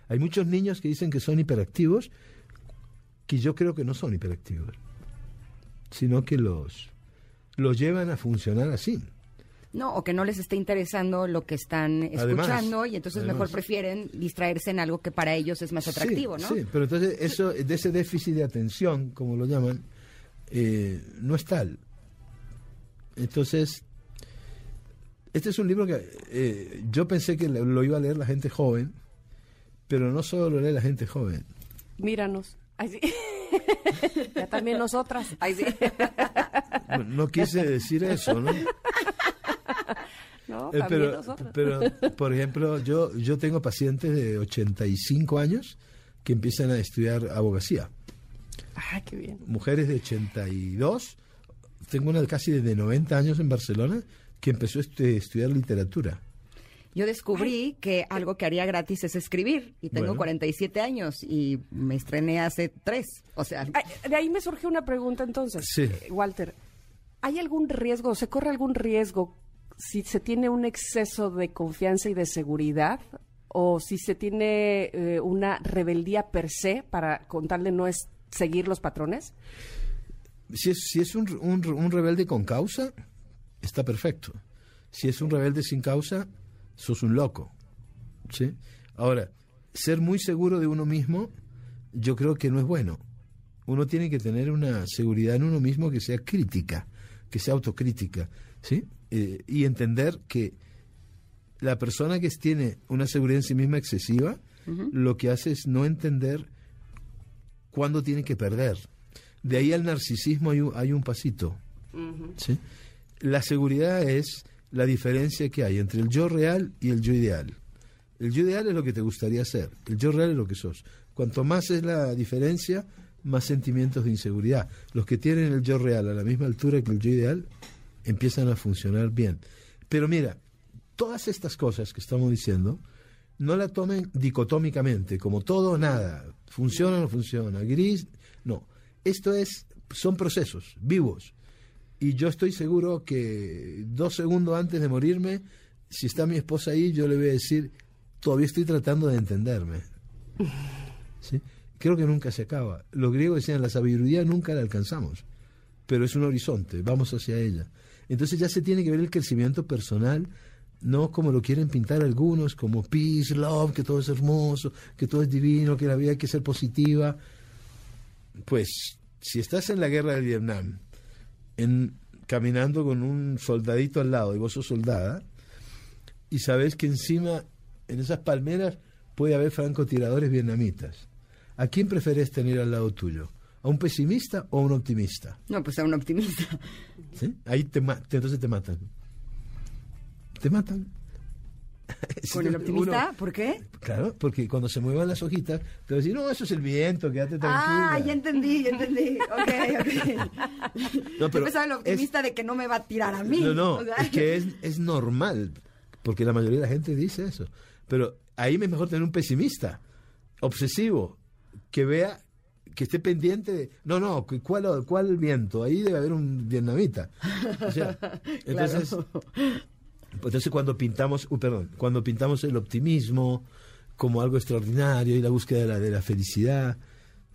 Hay muchos niños que dicen que son hiperactivos, que yo creo que no son hiperactivos, sino que los, los llevan a funcionar así. No, o que no les esté interesando lo que están Además, escuchando y entonces mejor prefieren distraerse en algo que para ellos es más atractivo, sí, ¿no? Sí, pero entonces eso, de ese déficit de atención, como lo llaman, eh, no es tal. Entonces, este es un libro que eh, yo pensé que lo lo iba a leer la gente joven, pero no solo lo lee la gente joven. Míranos. Ay, sí. (laughs) ya también nosotras. Ay, sí. No, no quise decir eso, ¿no? No, Eh, también pero, pero, por ejemplo, yo, yo tengo pacientes de 85 años que empiezan a estudiar abogacía. Ay, qué bien. mujeres de 82. Tengo una casi de 90 años en Barcelona que empezó a estu- estudiar literatura. Yo descubrí que algo que haría gratis es escribir y tengo Bueno. 47 años y me estrené hace tres. O sea, de ahí me surge una pregunta entonces. Sí. Eh, Walter, ¿hay algún riesgo, se corre algún riesgo si se tiene un exceso de confianza y de seguridad? ¿O si se tiene eh, una rebeldía per se para con tal de no es seguir los patrones? Si es, si es un, un- un rebelde con causa, está perfecto. Si es un rebelde sin causa, sos un loco. ¿sí? Ahora, ser muy seguro de uno mismo, yo creo que no es bueno. Uno tiene que tener una seguridad en uno mismo que sea crítica, que sea autocrítica, ¿sí? Eh, y entender que la persona que tiene una seguridad en sí misma excesiva, lo que hace es no entender cuándo tiene que perder. De ahí al narcisismo hay un, hay un pasito. ¿sí? La seguridad es la diferencia que hay entre el yo real y el yo ideal. El yo ideal es lo que te gustaría ser, el yo real es lo que sos. Cuanto más es la diferencia, más sentimientos de inseguridad. Los que tienen el yo real a la misma altura que el yo ideal empiezan a funcionar bien. Pero mira, todas estas cosas que estamos diciendo, no la tomen dicotómicamente, como todo o nada, funciona o no funciona, gris, no. Esto es, son procesos vivos. Y yo estoy seguro que dos segundos antes de morirme, si está mi esposa ahí, yo le voy a decir, todavía estoy tratando de entenderme. (laughs) ¿Sí? Creo que nunca se acaba. Los griegos decían, la sabiduría nunca la alcanzamos, pero es un horizonte, vamos hacia ella. Entonces ya se tiene que ver el crecimiento personal, no como lo quieren pintar algunos, como peace, love, que todo es hermoso, que todo es divino, que la vida hay que ser positiva. Pues si estás en la guerra de Vietnam, en, caminando con un soldadito al lado y vos sos soldada, y sabes que encima, en esas palmeras, puede haber francotiradores vietnamitas. ¿A quién prefieres tener al lado tuyo? ¿A un pesimista o a un optimista? no, pues a un optimista. ¿Sí? Ahí te, te- entonces te matan. Te matan. (laughs) ¿Con el optimista? Uno- ¿Por qué? claro, porque cuando se muevan las hojitas, te va a decir, no, eso es el viento, quédate tranquila. Ah, ya entendí, ya entendí. Ok, ok. (laughs) No, pero el es- optimista de que no me va a tirar a mí. No, no, O sea, es que (laughs) es, es normal, porque la mayoría de la gente dice eso. Pero ahí es mejor tener un pesimista, obsesivo, que vea, que esté pendiente de, no, no, cu- ¿cuál, cuál viento? Ahí debe haber un vietnamita. O sea, entonces, entonces cuando pintamos, uh, perdón, cuando pintamos el optimismo como algo extraordinario y la búsqueda de la, de la felicidad,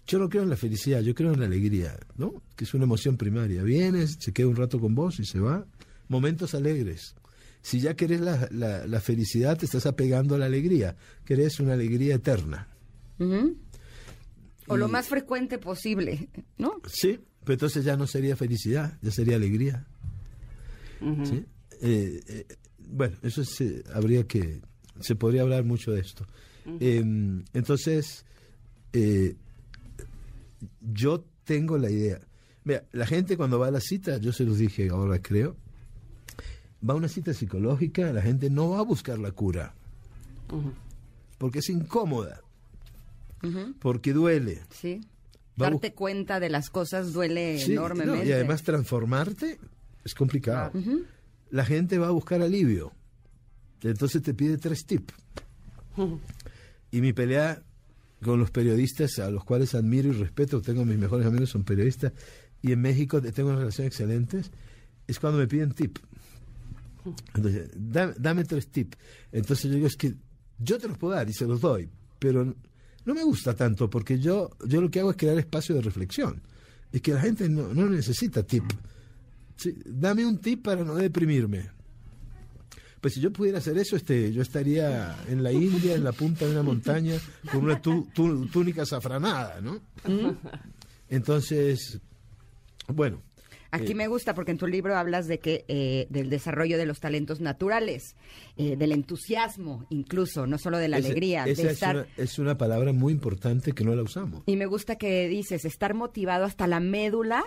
yo no creo en la felicidad, yo creo en la alegría, ¿no? Que es una emoción primaria. Vienes, se queda un rato con vos y se va. Momentos alegres. Si ya querés la, la- la felicidad, te estás apegando a la alegría. Querés una alegría eterna. O lo más frecuente posible, ¿no? Sí, pero entonces ya no sería felicidad, ya sería alegría. ¿sí? Eh, eh, bueno, eso se, habría que, se podría hablar mucho de esto. Eh, entonces, eh, yo tengo la idea. Mira, la gente cuando va a la cita, yo se los dije ahora creo, va a una cita psicológica, la gente no va a buscar la cura, porque es incómoda, porque duele. Sí. Va Darte cuenta de las cosas duele Sí, enormemente. no, y además transformarte es complicado. La gente va a buscar alivio. Entonces te pide tres tips. (laughs) Y mi pelea con los periodistas a los cuales admiro y respeto, tengo mis mejores amigos son periodistas y en México tengo una relación excelentes, es cuando me piden tip. Entonces, dame, dame tres tips. Entonces yo digo, es que yo te los puedo dar y se los doy, pero no me gusta tanto porque yo, yo lo que hago es crear espacio de reflexión. Es que la gente no, no necesita tip. Sí, dame un tip para no deprimirme. Pues si yo pudiera hacer eso, este, yo estaría en la India, en la punta de una montaña, con una tu- tu- túnica safranada, ¿no? Entonces, bueno, Aquí Eh, me gusta porque en tu libro hablas de que eh, del desarrollo de los talentos naturales, eh, del entusiasmo, incluso, no solo de la esa- alegría, esa de es, estar. una, es una palabra muy importante que no la usamos. Y me gusta que dices estar motivado hasta la médula,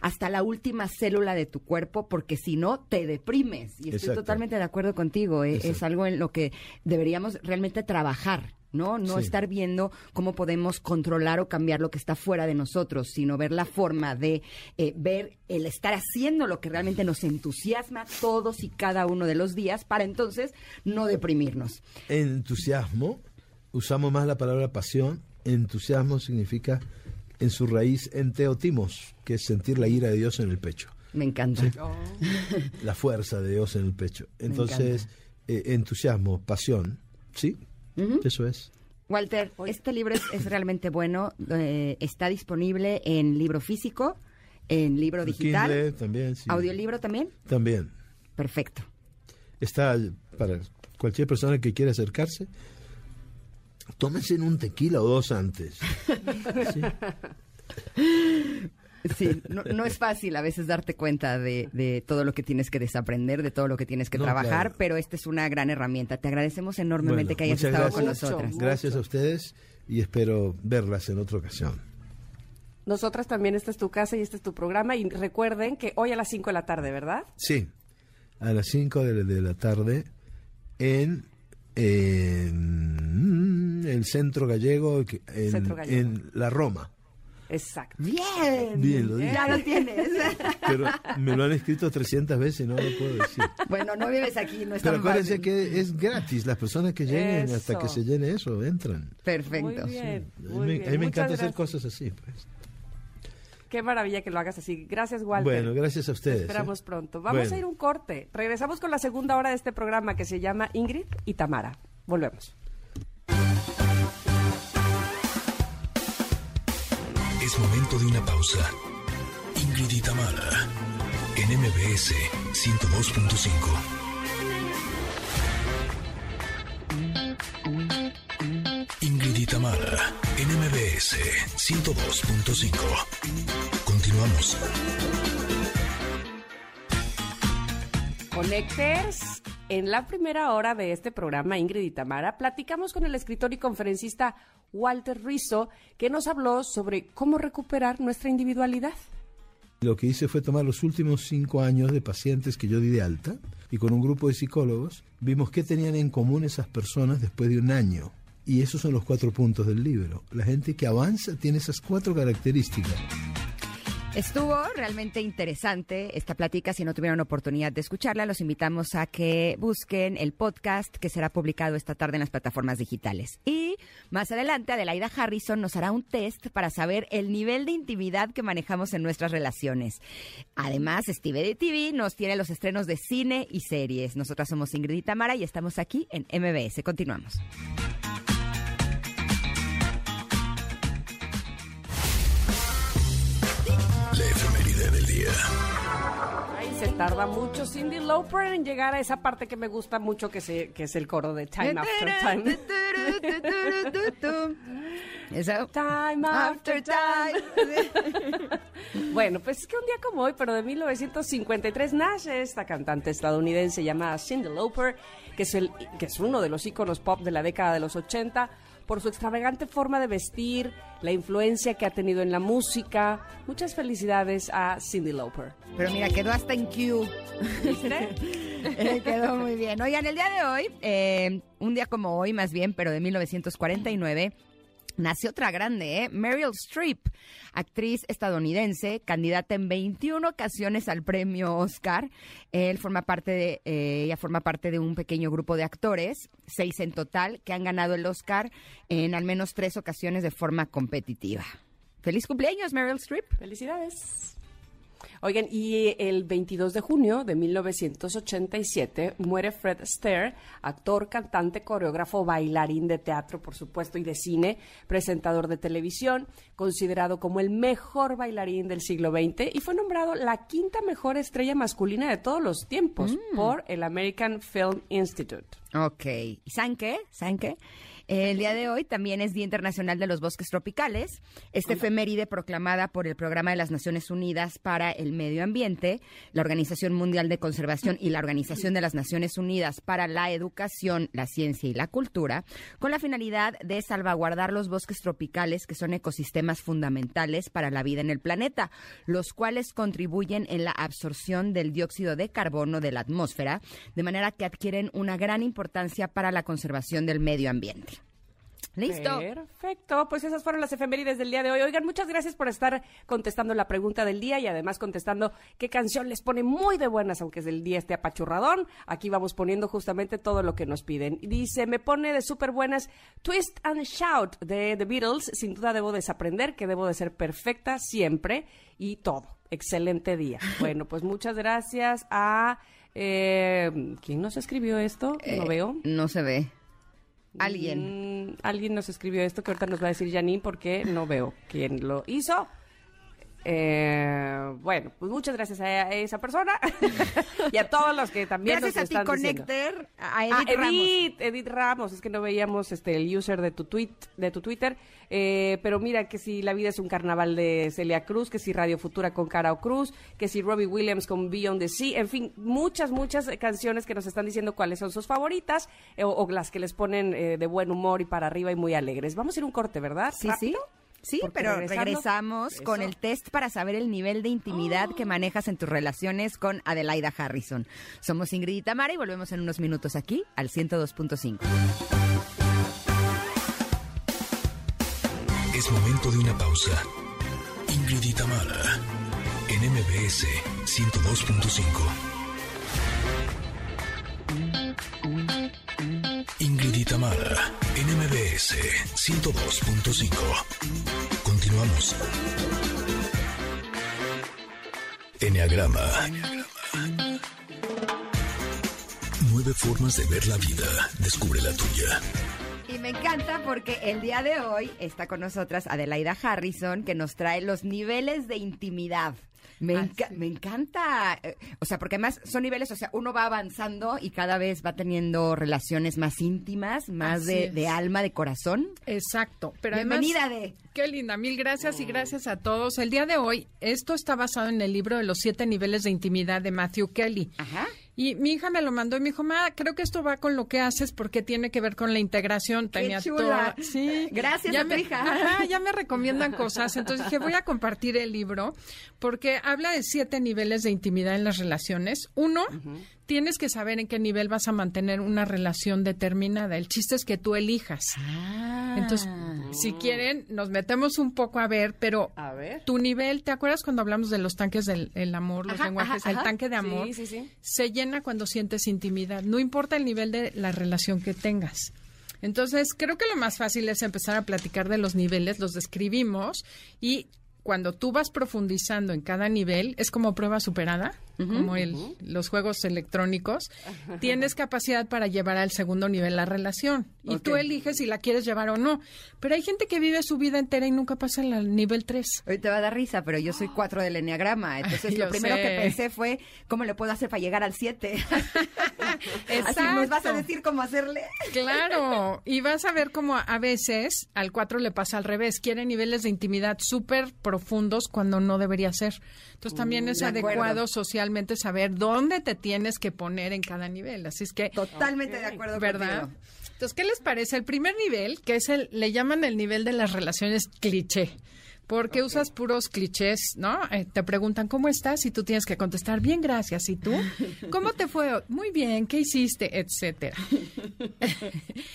hasta la última célula de tu cuerpo, porque si no te deprimes. Y estoy Exacto. totalmente de acuerdo contigo. eh. Es algo en lo que deberíamos realmente trabajar. ¿no? No Sí. estar viendo cómo podemos controlar o cambiar lo que está fuera de nosotros, sino ver la forma de eh, ver el estar haciendo lo que realmente nos entusiasma todos y cada uno de los días para entonces no deprimirnos. Entusiasmo, usamos más la palabra pasión. Entusiasmo significa en su raíz enteotimos, que es sentir la ira de Dios en el pecho. Me encanta. la fuerza de Dios en el pecho. Entonces, eh, entusiasmo, pasión, ¿sí? Eso es. Walter, este libro es, es realmente bueno. eh, está disponible en libro físico, en libro digital, Kindle también, sí. audiolibro también. También. Perfecto. Está para cualquier persona que quiera acercarse. Tómense un tequila o dos antes. Sí. Sí, no, no es fácil a veces darte cuenta de, de todo lo que tienes que desaprender, de todo lo que tienes que No, trabajar, claro. pero esta es una gran herramienta. Te agradecemos enormemente Bueno, que hayas estado con nosotras. Mucho. Gracias a ustedes y espero verlas en otra ocasión. Nosotras también, esta es tu casa y este es tu programa. Y recuerden que hoy a las 5 de la tarde, ¿verdad? Sí, a las 5 de, de la tarde en, en el Centro Gallego, en, Centro Gallego. en la Roma. Exacto. Bien, Bien, lo dije. ya lo tienes. Pero me lo han escrito 300 veces y no lo puedo decir. bueno, no vives aquí, no es Pero tan acuérdense fácil. que es gratis. Las personas que lleguen, hasta que se llene eso, entran. Perfecto. Muy bien. A mí, me- bien. a mí me Muchas encanta hacer cosas así. Pues. Qué maravilla que lo hagas así. Gracias, Walter. Bueno, gracias a ustedes. Esperamos ¿eh? pronto. Vamos Bueno. a ir un corte. Regresamos con la segunda hora de este programa que se llama Ingrid y Tamara. Volvemos. Es momento de una pausa. Ingrid y en MBS 102.5. Ingrid y Tamara, en MBS 102.5. Continuamos. Connecters, en la primera hora de este programa, Ingrid y Tamara, platicamos con el escritor y conferencista Walter Rizzo, que nos habló sobre cómo recuperar nuestra individualidad. Lo que hice fue tomar los últimos cinco años de pacientes que yo di de alta y con un grupo de psicólogos vimos qué tenían en común esas personas después de un año. Y esos son los cuatro puntos del libro. La gente que avanza tiene esas cuatro características. Estuvo realmente interesante esta plática. Si no tuvieron oportunidad de escucharla, los invitamos a que busquen el podcast que será publicado esta tarde en las plataformas digitales. Y más adelante, Adelaida Harrison nos hará un test para saber el nivel de intimidad que manejamos en nuestras relaciones. Además, Steve de TV nos tiene los estrenos de cine y series. Nosotras somos Ingrid y Tamara y estamos aquí en MBS. Continuamos. Ay, se tarda mucho Cindy Lauper en llegar a esa parte que me gusta mucho, que, se, que es el coro de Time After Time. Eso. Time after (laughs) time. Bueno, pues es que un día como hoy, pero de 1953, nace esta cantante estadounidense llamada Cyndi Lauper, que es, el, que es uno de los íconos pop de la década de los 80, por su extravagante forma de vestir, la influencia que ha tenido en la música. Muchas felicidades a Cyndi Lauper. Pero mira, quedó hasta en Q. ¿Viste? (laughs) Eh, quedó muy bien. Oigan, el día de hoy, eh, un día como hoy más bien, pero de 1949, Nació otra grande, ¿eh? Meryl Streep, actriz estadounidense, candidata en 21 ocasiones al premio Oscar. Él forma parte de, eh, ella forma parte de un pequeño grupo de actores, seis en total, que han ganado el Oscar en al menos tres ocasiones de forma competitiva. ¡Feliz cumpleaños, Meryl Streep! Felicidades. Oigan, y el 22 de junio de 1987 muere Fred Astaire, actor, cantante, coreógrafo, bailarín de teatro, por supuesto, y de cine, presentador de televisión, considerado como el mejor bailarín del siglo XX y fue nombrado la quinta mejor estrella masculina de todos los tiempos por el American Film Institute. Ok. ¿Y saben qué? ¿Saben qué? El día de hoy también es Día Internacional de los Bosques Tropicales. Esta efeméride proclamada por el Programa de las Naciones Unidas para el Medio Ambiente, la Organización Mundial de Conservación y la Organización de las Naciones Unidas para la Educación, la Ciencia y la Cultura, con la finalidad de salvaguardar los bosques tropicales que son ecosistemas fundamentales para la vida en el planeta, los cuales contribuyen en la absorción del dióxido de carbono de la atmósfera, de manera que adquieren una gran importancia para la conservación del medio ambiente. Listo. Perfecto, pues esas fueron las efemérides del día de hoy. Oigan, muchas gracias por estar contestando la pregunta del día y además contestando qué canción les pone muy de buenas, aunque es el día este apachurradón. Aquí vamos poniendo justamente todo lo que nos piden. Dice, me pone de súper buenas Twist and Shout de The Beatles. Sin duda debo desaprender que debo de ser perfecta siempre y todo. Excelente día. (laughs) Bueno, pues muchas gracias a... Eh, ¿Quién nos escribió esto? No Eh, veo. No se ve. Alguien. Mm, alguien nos escribió esto que ahorita nos va a decir Janine porque no veo quién lo hizo. Eh, bueno, pues muchas gracias a esa persona (laughs) y a todos los que también Gracias a nos ti, están diciendo. Connector, a Ah, Edith Ramos. Edith, Edith Ramos, es que no veíamos este el user de tu tweet, de tu Twitter, eh, pero mira que si La vida es un carnaval de Celia Cruz, que si Radio Futura con Carao Cruz, que si Robbie Williams con Beyond the Sea, en fin, muchas, muchas canciones que nos están diciendo cuáles son sus favoritas eh, o, o las que les ponen eh, de buen humor y para arriba y muy alegres. Vamos a ir a un corte, ¿verdad? Sí, sí. ¿Rápido? Sí, Porque pero regresando- regresamos con el test para saber el nivel de intimidad que manejas en tus relaciones con Adelaida Harrison. Somos Ingrid y Tamara y volvemos en unos minutos aquí al 102.5. Es momento de una pausa. Ingrid y Tamara, en MBS 102.5. Ingrid y Tamara, en MBS 102.5. Continuamos. Enneagrama. Nueve formas de ver la vida. Descubre la tuya. Y me encanta porque el día de hoy está con nosotras Adelaida Harrison que nos trae los niveles de intimidad. Me, enca- me encanta, eh, o sea, porque además son niveles, o sea, uno va avanzando y cada vez va teniendo relaciones más íntimas, más de alma, de corazón. Exacto. Pero Bienvenida, además, de. Qué linda, mil gracias y gracias a todos. El día de hoy, esto está basado en el libro de los siete niveles de intimidad de Matthew Kelly. Ajá. Y mi hija me lo mandó y me dijo, ma, creo que esto va con lo que haces porque tiene que ver con la integración. Qué Tenía chula. toda- Sí. Gracias ya a tu me, hija. Ajá, ya me recomiendan cosas. Entonces dije, voy a compartir el libro porque habla de siete niveles de intimidad en las relaciones. Uno, tienes que saber en qué nivel vas a mantener una relación determinada. El chiste es que tú elijas. Entonces, si quieren, nos metemos un poco a ver, pero A ver. tu nivel, ¿te acuerdas cuando hablamos de los tanques del el amor, los Ajá, lenguajes? ajá, el ajá. tanque de amor Sí, sí, sí. se llena cuando sientes intimidad, no importa el nivel de la relación que tengas. Entonces, creo que lo más fácil es empezar a platicar de los niveles, los describimos y cuando tú vas profundizando en cada nivel, es como prueba superada, como el, los juegos electrónicos, tienes capacidad para llevar al segundo nivel la relación. Y tú Ok. eliges si la quieres llevar o no. Pero hay gente que vive su vida entera y nunca pasa al nivel 3. Hoy te va a dar risa, pero yo soy cuatro del enneagrama. Entonces, lo primero sé. que pensé fue cómo le puedo hacer para llegar al siete. (laughs) Así nos vas a decir cómo hacerle. Claro, y vas a ver cómo a veces al 4 le pasa al revés, quiere niveles de intimidad súper profundos cuando no debería ser. Entonces también es de acuerdo. Saber dónde te tienes que poner en cada nivel. Así es que, Totalmente de acuerdo ¿verdad? contigo. Entonces, ¿qué les parece? El primer nivel, que es el, le llaman el nivel de las relaciones cliché. Porque usas puros clichés, ¿no? Eh, te preguntan cómo estás y tú tienes que contestar bien, gracias. ¿Y tú? (laughs) ¿Cómo te fue? Muy bien, ¿qué hiciste? Etcétera. (laughs)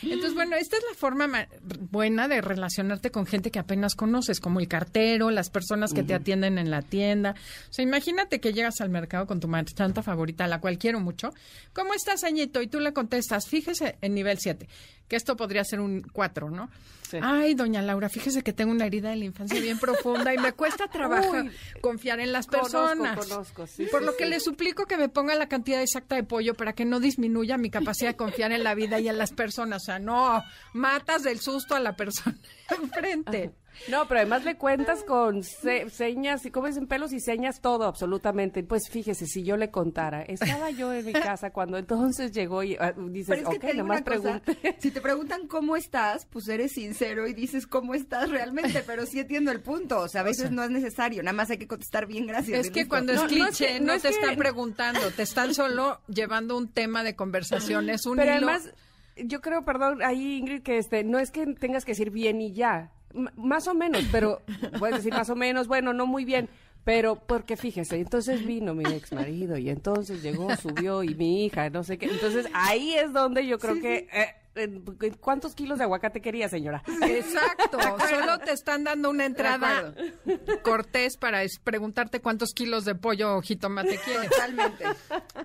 Entonces, bueno, esta es la forma ma- buena de relacionarte con gente que apenas conoces, como el cartero, las personas que te atienden en la tienda. O sea, imagínate que llegas al mercado con tu marchanta favorita, a la cual quiero mucho. ¿Cómo estás, Añito? Y tú le contestas, fíjese en nivel 7, que esto podría ser un 4, ¿no? Sí. Ay, doña Laura, fíjese que tengo una herida de la infancia bien profunda y me cuesta trabajo Uy. confiar en las Conozco, personas. conozco, sí, Por sí, lo que le suplico que me ponga la cantidad exacta de pollo para que no disminuya mi capacidad de confiar en la vida y en las personas. O sea, no, matas del susto a la persona (laughs) enfrente. No, pero además le cuentas con se- señas, y como dicen pelos y señas, todo, absolutamente. Pues fíjese, si yo le contara, estaba yo en mi (laughs) casa cuando entonces llegó y ah, dices, Pero es que ok, te digo nomás pregunté. (laughs) si te preguntan cómo estás, pues eres sincero y dices cómo estás realmente, pero sí entiendo el punto, o sea, a veces no es necesario, nada más hay que contestar bien, gracias. Es que cuando es No, no es cliché, que- no, no es te que- están preguntando, te están (laughs) solo llevando un tema de conversación. Es un Pero hilo- además, yo creo, perdón, ahí Ingrid, que este, no es que tengas que decir bien y ya. M- más o menos, pero puedes decir más o menos, bueno, no muy bien. Pero porque fíjese, entonces vino mi ex marido y entonces llegó, subió y mi hija, no sé qué. Entonces ahí es donde yo creo que... eh, eh, ¿Cuántos kilos de aguacate quería, señora? Exacto, (laughs) solo te están dando una entrada cortés para preguntarte cuántos kilos de pollo o jitomate quieres. Totalmente.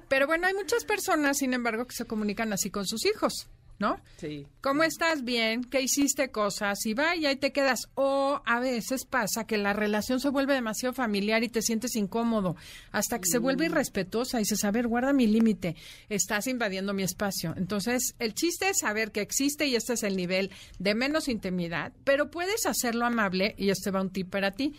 Pero bueno, hay muchas personas, sin embargo, que se comunican así con sus hijos, ¿no? Sí. ¿Cómo estás? Bien, ¿qué hiciste cosas? Y va y ahí te quedas. O a veces pasa que la relación se vuelve demasiado familiar y te sientes incómodo, hasta que se vuelve irrespetuosa y dices, a ver, guarda mi límite, estás invadiendo mi espacio. Entonces, el chiste es saber que existe y este es el nivel de menos intimidad, pero puedes hacerlo amable y este va un tip para ti.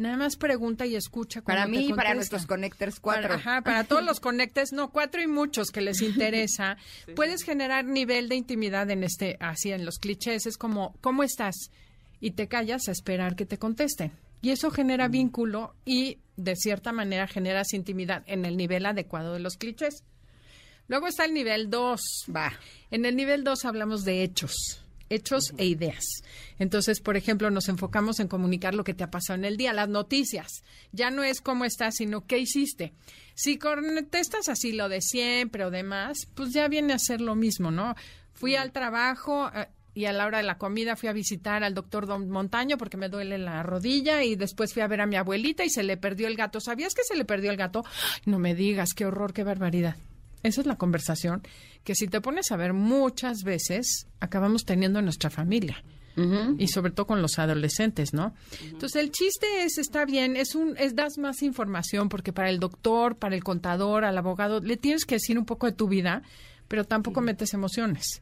Nada más pregunta y escucha. Para mí y para nuestros connectors cuatro. Para, ajá, para todos los conectes, no, cuatro y muchos que les (laughs) interesa, puedes generar nivel de intimidad en este, así en los clichés, es como, ¿cómo estás? Y te callas a esperar que te contesten. Y eso genera vínculo y, de cierta manera, generas intimidad en el nivel adecuado de los clichés. Luego está el nivel 2. Va. En el nivel 2 hablamos de hechos, hechos e ideas. Entonces, por ejemplo, nos enfocamos en comunicar lo que te ha pasado en el día, las noticias. Ya no es cómo estás, sino qué hiciste. Si contestas así lo de siempre o demás, pues ya viene a ser lo mismo, ¿no? Fui al trabajo eh, y a la hora de la comida fui a visitar al doctor Don Montaño porque me duele la rodilla y después fui a ver a mi abuelita y se le perdió el gato. ¿Sabías que se le perdió el gato? No me digas, qué horror, qué barbaridad. Esa es la conversación que si te pones a ver muchas veces acabamos teniendo en nuestra familia. Y sobre todo con los adolescentes, ¿no? Entonces el chiste es, está bien, es un, es das más información porque para el doctor, para el contador, al abogado, le tienes que decir un poco de tu vida, pero tampoco metes emociones.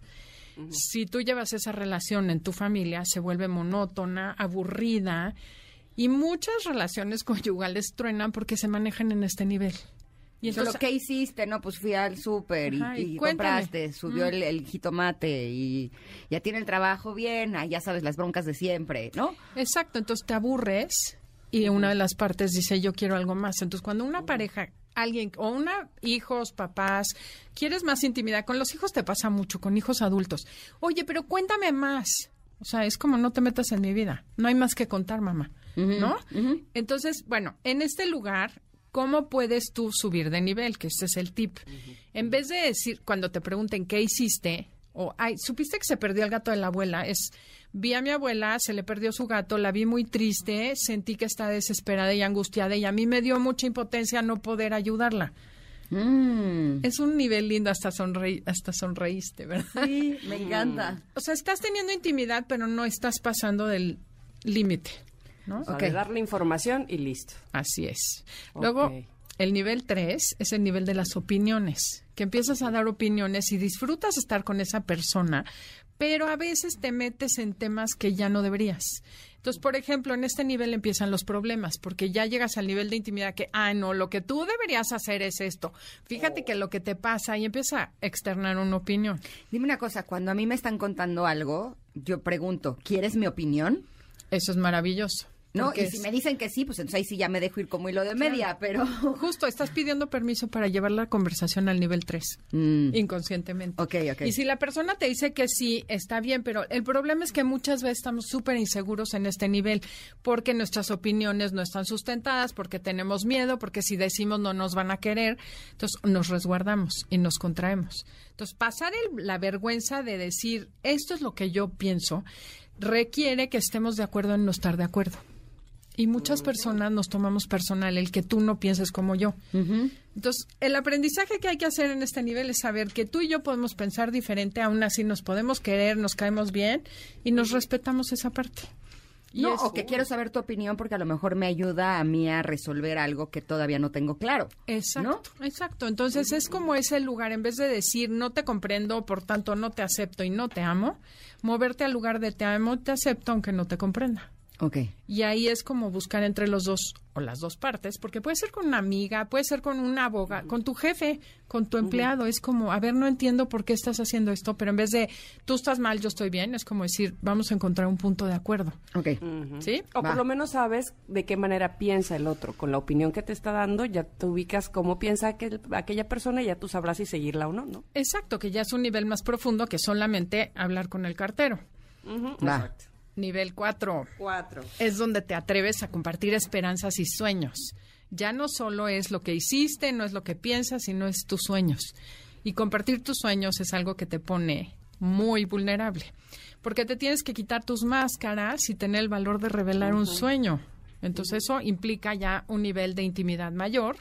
Si tú llevas esa relación en tu familia, se vuelve monótona, aburrida, y muchas relaciones (laughs) conyugales truenan porque se manejan en este nivel. Y Solo, entonces, ¿qué hiciste? No, pues fui al súper y, compraste, subió el, el jitomate y ya tiene el trabajo bien, ah, ya sabes, las broncas de siempre, ¿no? Exacto, entonces te aburres y una de las partes dice yo quiero algo más. Entonces cuando una pareja, alguien o una hijos, papás, quieres más intimidad con los hijos te pasa mucho con hijos adultos. Oye, pero cuéntame más. O sea, es como no te metas en mi vida. No hay más que contar, mamá. ¿No? Entonces, bueno, en este lugar ¿Cómo puedes tú subir de nivel? Que este es el tip. En vez de decir, cuando te pregunten qué hiciste, o, ay, ¿supiste que se perdió el gato de la abuela? Es, vi a mi abuela, se le perdió su gato, la vi muy triste, sentí que está desesperada y angustiada y a mí me dio mucha impotencia no poder ayudarla. Mm. Es un nivel lindo, hasta, sonreí, hasta sonreíste, ¿verdad? Sí, me encanta. O sea, estás teniendo intimidad, pero no estás pasando del límite, ¿no? O sea, Ok. de darle información y listo. Así es. Luego, el nivel 3 es el nivel de las opiniones, que empiezas a dar opiniones y disfrutas estar con esa persona, pero a veces te metes en temas que ya no deberías. Entonces, por ejemplo, en este nivel empiezan los problemas, porque ya llegas al nivel de intimidad que, ah, no, lo que tú deberías hacer es esto. Fíjate que lo que te pasa y empieza a externar una opinión. Dime una cosa, cuando a mí me están contando algo, yo pregunto, ¿quieres mi opinión? Eso es maravilloso. No, y si me dicen que sí, pues entonces ahí sí ya me dejo ir como hilo de media, pero... (laughs) Justo, estás pidiendo permiso para llevar la conversación al nivel 3, Mm, inconscientemente. ok, ok. Y si la persona te dice que sí, está bien, pero el problema es que muchas veces estamos súper inseguros en este nivel porque nuestras opiniones no están sustentadas, porque tenemos miedo, porque si decimos no nos van a querer, entonces nos resguardamos y nos contraemos. Entonces, pasar el- la vergüenza de decir esto es lo que yo pienso requiere que estemos de acuerdo en no estar de acuerdo. Y muchas personas nos tomamos personal el que tú no pienses como yo. Entonces, el aprendizaje que hay que hacer en este nivel es saber que tú y yo podemos pensar diferente, aún así nos podemos querer, nos caemos bien y nos respetamos esa parte. Y no, o que quiero saber tu opinión porque a lo mejor me ayuda a mí a resolver algo que todavía no tengo claro. Exacto, exacto. Entonces es como ese lugar, en vez de decir no te comprendo, por tanto no te acepto y no te amo, moverte al lugar de te amo, te acepto aunque no te comprenda. Ok. Y ahí es como buscar entre los dos o las dos partes, porque puede ser con una amiga, puede ser con una abogada, con tu jefe, con tu empleado. Es como, a ver, no entiendo por qué estás haciendo esto, pero en vez de tú estás mal, yo estoy bien, es como decir, vamos a encontrar un punto de acuerdo. Ok. ¿Sí? O Va. por lo menos sabes de qué manera piensa el otro. Con la opinión que te está dando, ya te ubicas cómo piensa aquel- aquella persona y ya tú sabrás si seguirla o no, ¿no? Exacto, que ya es un nivel más profundo que solamente hablar con el cartero. Va. Nivel 4. Cuatro. es donde te atreves a compartir esperanzas y sueños. Ya no solo es lo que hiciste, no es lo que piensas, sino es tus sueños. Y compartir tus sueños es algo que te pone muy vulnerable, porque te tienes que quitar tus máscaras y tener el valor de revelar un sueño. Entonces eso implica ya un nivel de intimidad mayor,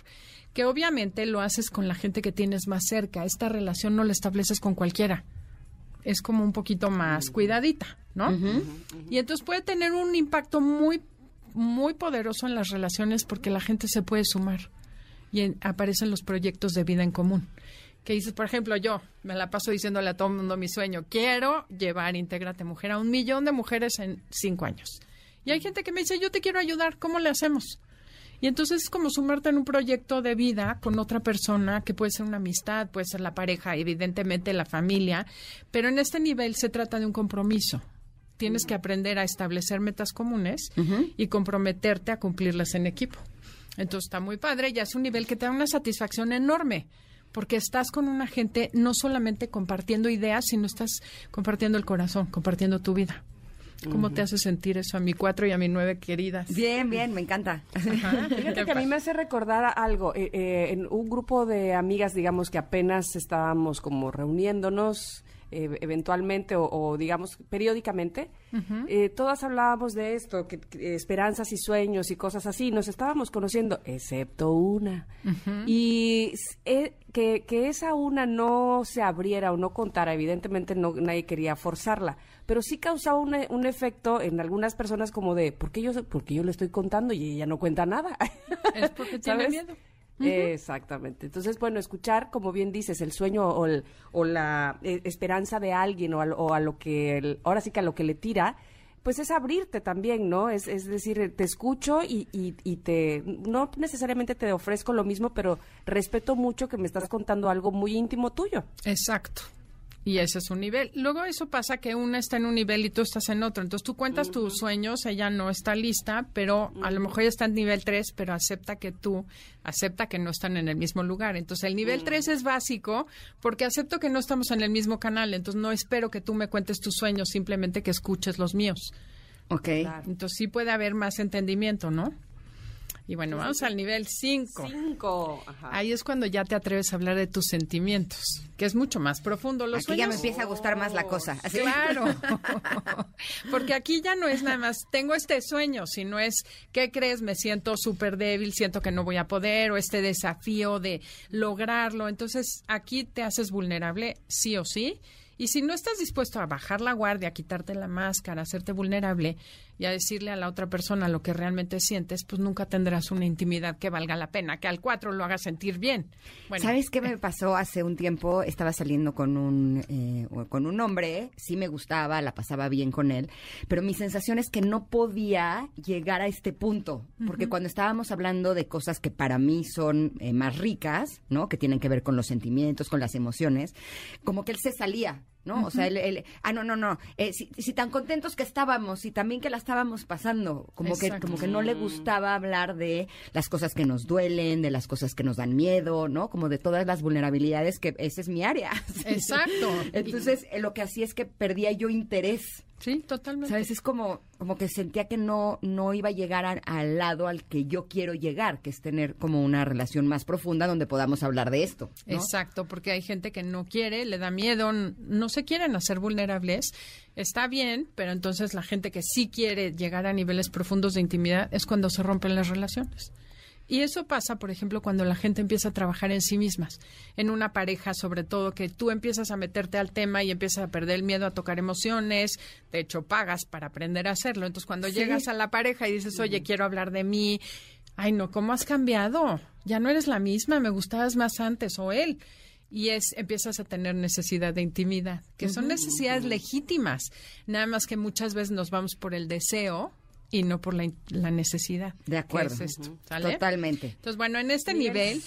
que obviamente lo haces con la gente que tienes más cerca. Esta relación no la estableces con cualquiera es como un poquito más cuidadita, ¿no? Y entonces puede tener un impacto muy, muy poderoso en las relaciones porque la gente se puede sumar y en- aparecen los proyectos de vida en común. Que dices, por ejemplo, yo me la paso diciéndole a todo el mundo mi sueño, quiero llevar Intégrate Mujer a un millón de mujeres en cinco años. Y hay gente que me dice, yo te quiero ayudar, ¿cómo le hacemos? Y entonces es como sumarte en un proyecto de vida con otra persona, que puede ser una amistad, puede ser la pareja, evidentemente la familia, pero en este nivel se trata de un compromiso. Tienes que aprender a establecer metas comunes y comprometerte a cumplirlas en equipo. Entonces está muy padre, ya es un nivel que te da una satisfacción enorme, porque estás con una gente no solamente compartiendo ideas, sino estás compartiendo el corazón, compartiendo tu vida. ¿Cómo te hace sentir eso a mi cuatro y a mi nueve queridas? Bien, bien, me encanta. (laughs) Ajá. Fíjate que a mí me hace recordar algo. eh, eh, en un grupo de amigas, digamos, que apenas estábamos como reuniéndonos eh, eventualmente o, o, digamos, periódicamente, eh, todas hablábamos de esto, que, que esperanzas y sueños y cosas así. Nos estábamos conociendo, excepto una. Y eh, que, que esa una no se abriera o no contara, evidentemente no, nadie quería forzarla, pero sí causaba un, un efecto en algunas personas como de, ¿por qué, yo, ¿por qué yo le estoy contando y ella no cuenta nada? Es porque (laughs) tiene Exactamente. Entonces, bueno, escuchar, como bien dices, el sueño o, el- o la eh, esperanza de alguien o a, lo- o a lo que, el- ahora sí que a lo que le tira, pues es abrirte también, ¿no? Es, es decir, te escucho y, y, y te, no necesariamente te ofrezco lo mismo, pero respeto mucho que me estás contando algo muy íntimo tuyo. Exacto. Y ese es un nivel. Luego eso pasa que una está en un nivel y tú estás en otro. Entonces tú cuentas tus sueños, ella no está lista, pero a lo mejor ella está en nivel 3, pero acepta que tú, acepta que no están en el mismo lugar. Entonces el nivel 3 es básico porque acepto que no estamos en el mismo canal. Entonces no espero que tú me cuentes tus sueños, simplemente que escuches los míos. Ok. Entonces sí puede haber más entendimiento, ¿no? Y bueno, vamos al nivel 5. Cinco. Ajá. Ahí es cuando ya te atreves a hablar de tus sentimientos, que es mucho más profundo. Los Aquí ya me empieza a gustar más la cosa. Así- Claro, (laughs) porque aquí ya no es nada más, tengo este sueño, sino es, ¿qué crees? Me siento súper débil, siento que no voy a poder, o este desafío de lograrlo. Entonces, aquí te haces vulnerable, sí o sí. Y si no estás dispuesto a bajar la guardia, a quitarte la máscara, a hacerte vulnerable y a decirle a la otra persona lo que realmente sientes, pues nunca tendrás una intimidad que valga la pena, que al cuatro lo haga sentir bien. Bueno, ¿Sabes qué me pasó hace un tiempo? Estaba saliendo con un, eh, con un hombre, sí me gustaba, la pasaba bien con él, pero mi sensación es que no podía llegar a este punto, porque cuando estábamos hablando de cosas que para mí son eh, más ricas, ¿no? Que tienen que ver con los sentimientos, con las emociones, como que él se salía. ¿No? O sea, el, el- ah, no, no, no, eh, si, si tan contentos que estábamos y también que la estábamos pasando, como que, como que no le gustaba hablar de las cosas que nos duelen, de las cosas que nos dan miedo, ¿no? Como de todas las vulnerabilidades que esa es mi área. (laughs) Exacto. Entonces, eh, lo que hacía es que perdía yo interés. Sí, totalmente. ¿Sabes? Es como, como que sentía que no, no iba a llegar a- al lado al que yo quiero llegar, que es tener como una relación más profunda donde podamos hablar de esto. ¿no? Exacto, porque hay gente que no quiere, le da miedo, no se quieren hacer vulnerables. Está bien, pero entonces la gente que sí quiere llegar a niveles profundos de intimidad es cuando se rompen las relaciones. Y eso pasa, por ejemplo, cuando la gente empieza a trabajar en sí mismas, en una pareja, sobre todo, que tú empiezas a meterte al tema y empiezas a perder el miedo a tocar emociones, de hecho pagas para aprender a hacerlo. Entonces, cuando llegas a la pareja y dices, oye, quiero hablar de mí, ay, no, ¿cómo has cambiado? Ya no eres la misma, me gustabas más antes, o él. Y es, empiezas a tener necesidad de intimidad, que son necesidades legítimas, nada más que muchas veces nos vamos por el deseo y no por la, la necesidad. De acuerdo. ¿Qué es esto? ¿Sale? Totalmente. Entonces, bueno, en este nivel,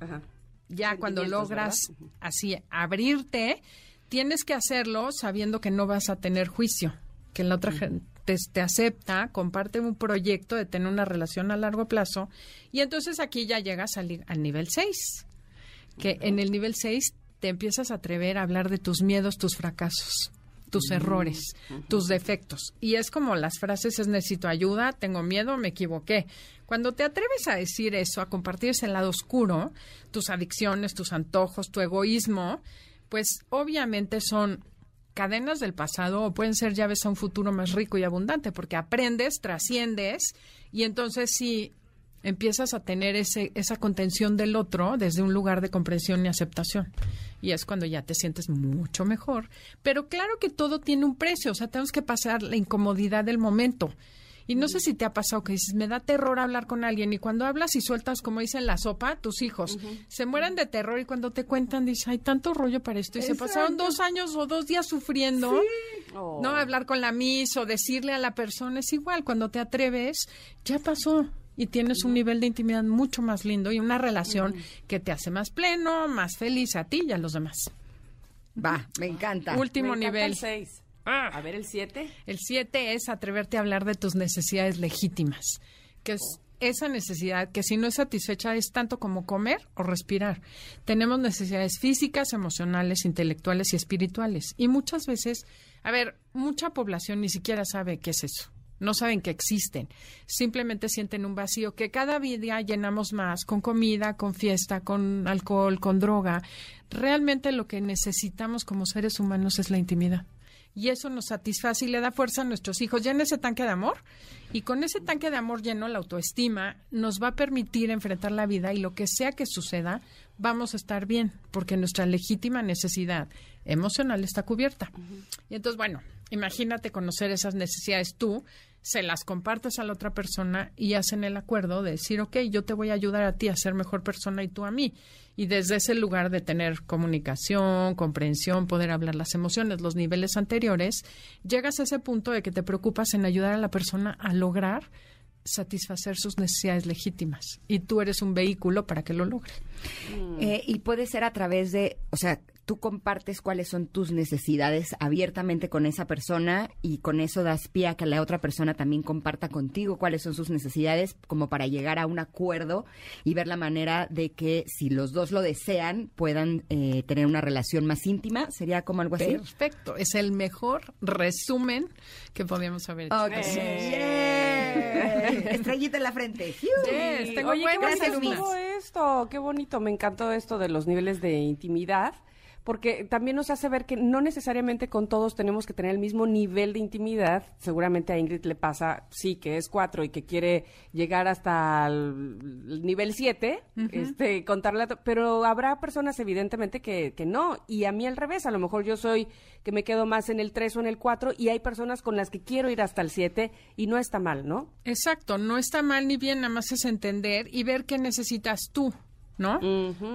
ajá. ya cuando logras ¿verdad? así abrirte, tienes que hacerlo sabiendo que no vas a tener juicio, que la otra gente te acepta, comparte un proyecto de tener una relación a largo plazo y entonces aquí ya llegas al, al nivel 6, que en el nivel 6 te empiezas a atrever a hablar de tus miedos, tus fracasos tus errores, tus defectos. Y es como las frases es necesito ayuda, tengo miedo, me equivoqué. Cuando te atreves a decir eso, a compartir ese lado oscuro, tus adicciones, tus antojos, tu egoísmo, pues obviamente son cadenas del pasado o pueden ser llaves a un futuro más rico y abundante, porque aprendes, trasciendes y entonces sí empiezas a tener ese, esa contención del otro desde un lugar de comprensión y aceptación. Y es cuando ya te sientes mucho mejor. Pero claro que todo tiene un precio, o sea, tenemos que pasar la incomodidad del momento. Y no sé si te ha pasado que dices, me da terror hablar con alguien y cuando hablas y sueltas, como dicen la sopa, tus hijos se mueren de terror y cuando te cuentan, dices, hay tanto rollo para esto y se pasaron dos años o dos días sufriendo. Oh. No hablar con la mis o decirle a la persona es igual, cuando te atreves, ya pasó y tienes un nivel de intimidad mucho más lindo y una relación que te hace más pleno, más feliz a ti y a los demás. Va, me encanta. Último Me encanta nivel. el 6. Ah. A ver, el 7. El siete es atreverte a hablar de tus necesidades legítimas, que es esa necesidad que si no es satisfecha es tanto como comer o respirar. Tenemos necesidades físicas, emocionales, intelectuales y espirituales. Y muchas veces, a ver, mucha población ni siquiera sabe qué es eso. No saben que existen. Simplemente sienten un vacío que cada día llenamos más con comida, con fiesta, con alcohol, con droga. Realmente lo que necesitamos como seres humanos es la intimidad y eso nos satisface y le da fuerza a nuestros hijos. Llena ese tanque de amor y con ese tanque de amor lleno, la autoestima nos va a permitir enfrentar la vida y lo que sea que suceda, vamos a estar bien, porque nuestra legítima necesidad emocional está cubierta. Y entonces, bueno, imagínate conocer esas necesidades tú, se las compartes a la otra persona y hacen el acuerdo de decir, ok, yo te voy a ayudar a ti a ser mejor persona y tú a mí. Y desde ese lugar de tener comunicación, comprensión, poder hablar las emociones, los niveles anteriores, llegas a ese punto de que te preocupas en ayudar a la persona a lograr satisfacer sus necesidades legítimas. Y tú eres un vehículo para que lo logre. Eh, y puede ser a través de, o sea, tú compartes cuáles son tus necesidades abiertamente con esa persona y con eso das pie a que la otra persona también comparta contigo cuáles son sus necesidades como para llegar a un acuerdo y ver la manera de que si los dos lo desean puedan eh, tener una relación más íntima. ¿Sería como algo así? Perfecto. Es el mejor resumen que podíamos haber hecho. Ok. Yeah. Estrellita en la frente. Yes, tengo Oye, qué bonito esto, qué bonito, me encantó esto de los niveles de intimidad, porque también nos hace ver que no necesariamente con todos tenemos que tener el mismo nivel de intimidad. Seguramente a Ingrid le pasa, sí, que es cuatro y que quiere llegar hasta el el nivel siete, este, contarle, pero habrá personas evidentemente que, que no, y a mí al revés, a lo mejor yo soy que me quedo más en el tres o en el cuatro, y hay personas con las que quiero ir hasta el siete, y no está mal, ¿no? Exacto, no está mal ni bien, nada más es entender y ver qué necesitas tú. ¿No?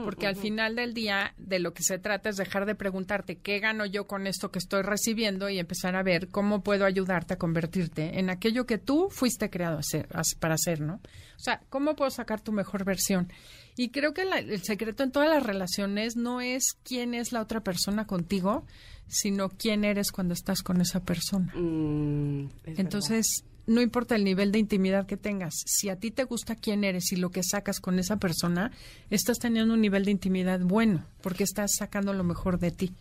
Porque al final del día de lo que se trata es dejar de preguntarte qué gano yo con esto que estoy recibiendo y empezar a ver cómo puedo ayudarte a convertirte en aquello que tú fuiste creado para hacer, ¿no? O sea, cómo puedo sacar tu mejor versión. Y creo que el secreto en todas las relaciones no es quién es la otra persona contigo, sino quién eres cuando estás con esa persona. Mm, Entonces, no importa el nivel de intimidad que tengas, si a ti te gusta quién eres y lo que sacas con esa persona, estás teniendo un nivel de intimidad bueno, porque estás sacando lo mejor de ti.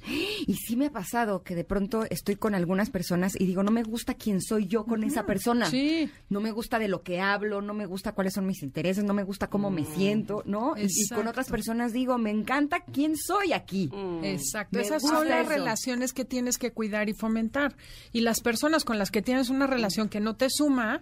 Y sí me ha pasado que de pronto estoy con algunas personas y digo, no me gusta quién soy yo con esa persona. Sí. No me gusta de lo que hablo, no me gusta cuáles son mis intereses, no me gusta cómo me siento, ¿no? Y, y con otras personas digo, me encanta quién soy aquí. Exacto. Me Esas son las eso. relaciones que tienes que cuidar y fomentar. Y las personas con las que tienes una relación que no te suma,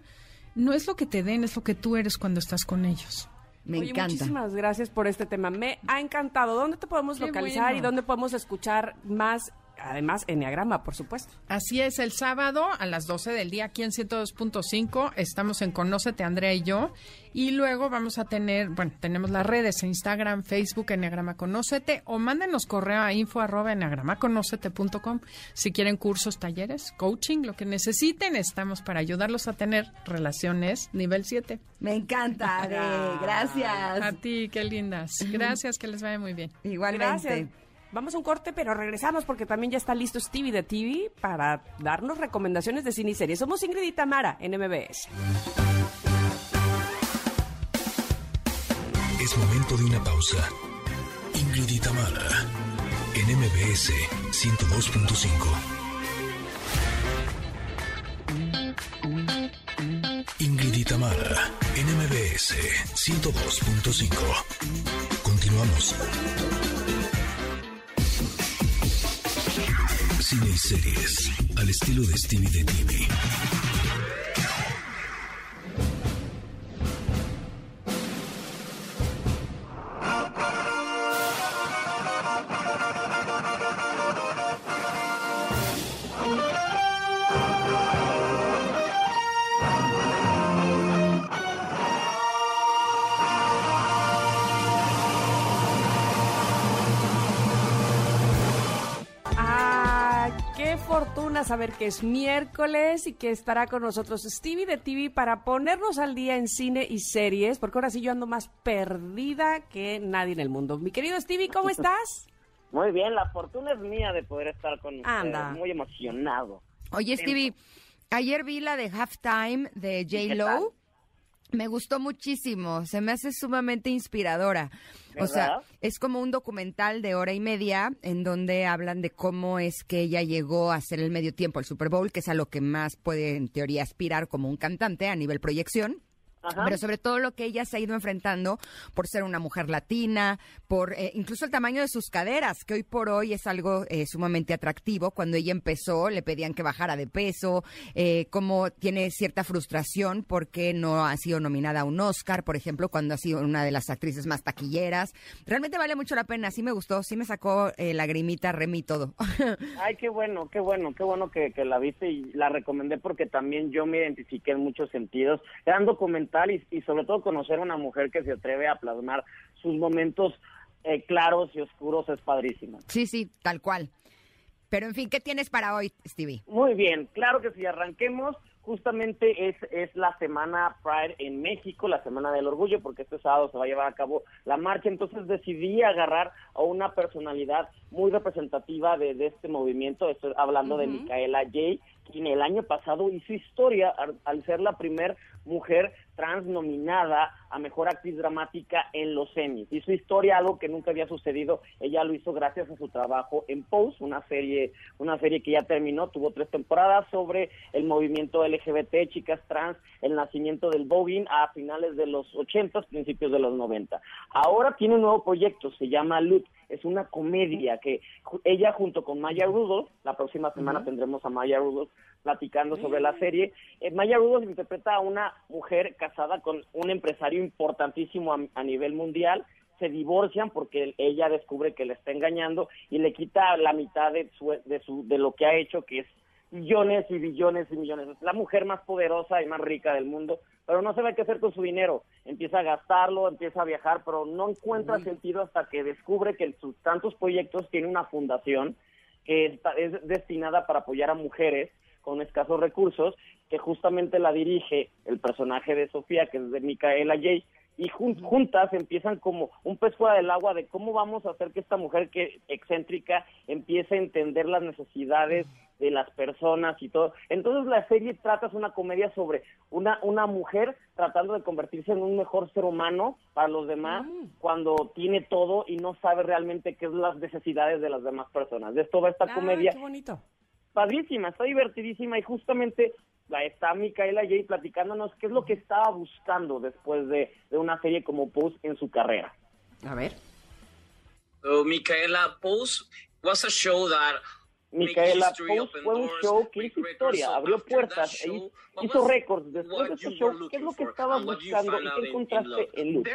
no es lo que te den, es lo que tú eres cuando estás con ellos. Me Oye, encanta. muchísimas gracias por este tema. Me ha encantado. ¿Dónde te podemos Qué localizar bueno. y dónde podemos escuchar más? Además, Enneagrama, por supuesto. Así es, el sábado a las 12 del día aquí en 102.5 estamos en Conócete Andrea y yo y luego vamos a tener, bueno, tenemos las redes Instagram, Facebook, Enneagrama Conócete o mándenos correo a info arroba enneagramaconócete.com si quieren cursos, talleres, coaching, lo que necesiten, estamos para ayudarlos a tener relaciones nivel 7. Me encanta, Ade. (laughs) A Gracias. ti, qué lindas. (laughs) Gracias, que les vaya muy bien. Igualmente. Gracias. Vamos a un corte, pero regresamos porque también ya está listo Stevie de TV para darnos recomendaciones de cine y series. Somos Ingrid y Tamara en MBS. Es momento de una pausa. Ingrid y Tamara, en MBS 102.5. Ingrid y Tamara, en MBS 102.5. Continuamos. Cine y series, al estilo de Stevie de TV. Fortuna saber que es miércoles y que estará con nosotros Stevie de TV para ponernos al día en cine y series, porque ahora sí yo ando más perdida que nadie en el mundo. Mi querido Stevie, ¿cómo estás? (laughs) Muy bien, la fortuna es mía de poder estar con ustedes. Anda. Muy emocionado. Oye, Stevie, ayer vi la de Halftime de qué J. tal? Lo. Me gustó muchísimo, se me hace sumamente inspiradora. O sea, es como un documental de hora y media en donde hablan de cómo es que ella llegó a hacer el medio tiempo al Super Bowl, que es a lo que más puede en teoría aspirar como un cantante a nivel proyección. Ajá. Pero sobre todo lo que ella se ha ido enfrentando por ser una mujer latina, por eh, incluso el tamaño de sus caderas, que hoy por hoy es algo eh, sumamente atractivo. Cuando ella empezó le pedían que bajara de peso, eh, como tiene cierta frustración porque no ha sido nominada a un Oscar, por ejemplo, cuando ha sido una de las actrices más taquilleras. Realmente vale mucho la pena, sí me gustó, sí me sacó eh, lagrimita, Remy y todo. (laughs) Ay, qué bueno, qué bueno, qué bueno que, que la viste y la recomendé porque también yo me identifiqué en muchos sentidos. Gran documental y, y sobre todo conocer a una mujer que se atreve a plasmar sus momentos eh, claros y oscuros es padrísimo. sí, sí, tal cual. Pero en fin, ¿qué tienes para hoy, Stevie? Muy bien, claro que si arranquemos, justamente es, es la semana Pride en México, la semana del orgullo, porque este sábado se va a llevar a cabo la marcha, entonces decidí agarrar a una personalidad muy representativa de, de este movimiento, estoy hablando de Micaela J., quien el año pasado hizo historia al, ser la primer mujer trans nominada a mejor actriz dramática en los Emmys. Hizo historia, algo que nunca había sucedido. Ella lo hizo gracias a su trabajo en Pose, una serie, una serie que ya terminó, tuvo tres temporadas sobre el movimiento LGBT, chicas trans, el nacimiento del voguing a finales de los 80, principios de los 90. Ahora tiene un nuevo proyecto, se llama Loot. Es una comedia que ella junto con Maya Rudolph, la próxima semana tendremos a Maya Rudolph platicando sobre la serie. Eh, Maya Rudolph interpreta a una mujer casada con un empresario importantísimo a, a nivel mundial. Se divorcian porque ella descubre que le está engañando y le quita la mitad de, su, de, su, de lo que ha hecho, que es millones y billones y millones. Es la mujer más poderosa y más rica del mundo, pero no sabe qué hacer con su dinero. Empieza a gastarlo, empieza a viajar, pero no encuentra sentido hasta que descubre que en sus tantos proyectos tiene una fundación que es destinada para apoyar a mujeres con escasos recursos, que justamente la dirige el personaje de Sofía, que es de Micaela J. Y juntas empiezan como un pez fuera del agua de cómo vamos a hacer que esta mujer que excéntrica empiece a entender las necesidades de las personas y todo. Entonces la serie trata, es una comedia sobre una, una mujer tratando de convertirse en un mejor ser humano para los demás mm. cuando tiene todo y no sabe realmente qué es las necesidades de las demás personas. De esto va esta ah, comedia. Qué bonito padrísima, está divertidísima y justamente está Micaela J platicándonos qué es lo que estaba buscando después de, de una serie como Pose en su carrera. A ver. So, Micaela Pose was a show that Micaela Post fue un show que hizo historia, abrió puertas, e hizo récords. Después de ese show, ¿qué es lo que estabas buscando y qué encontraste en Luz?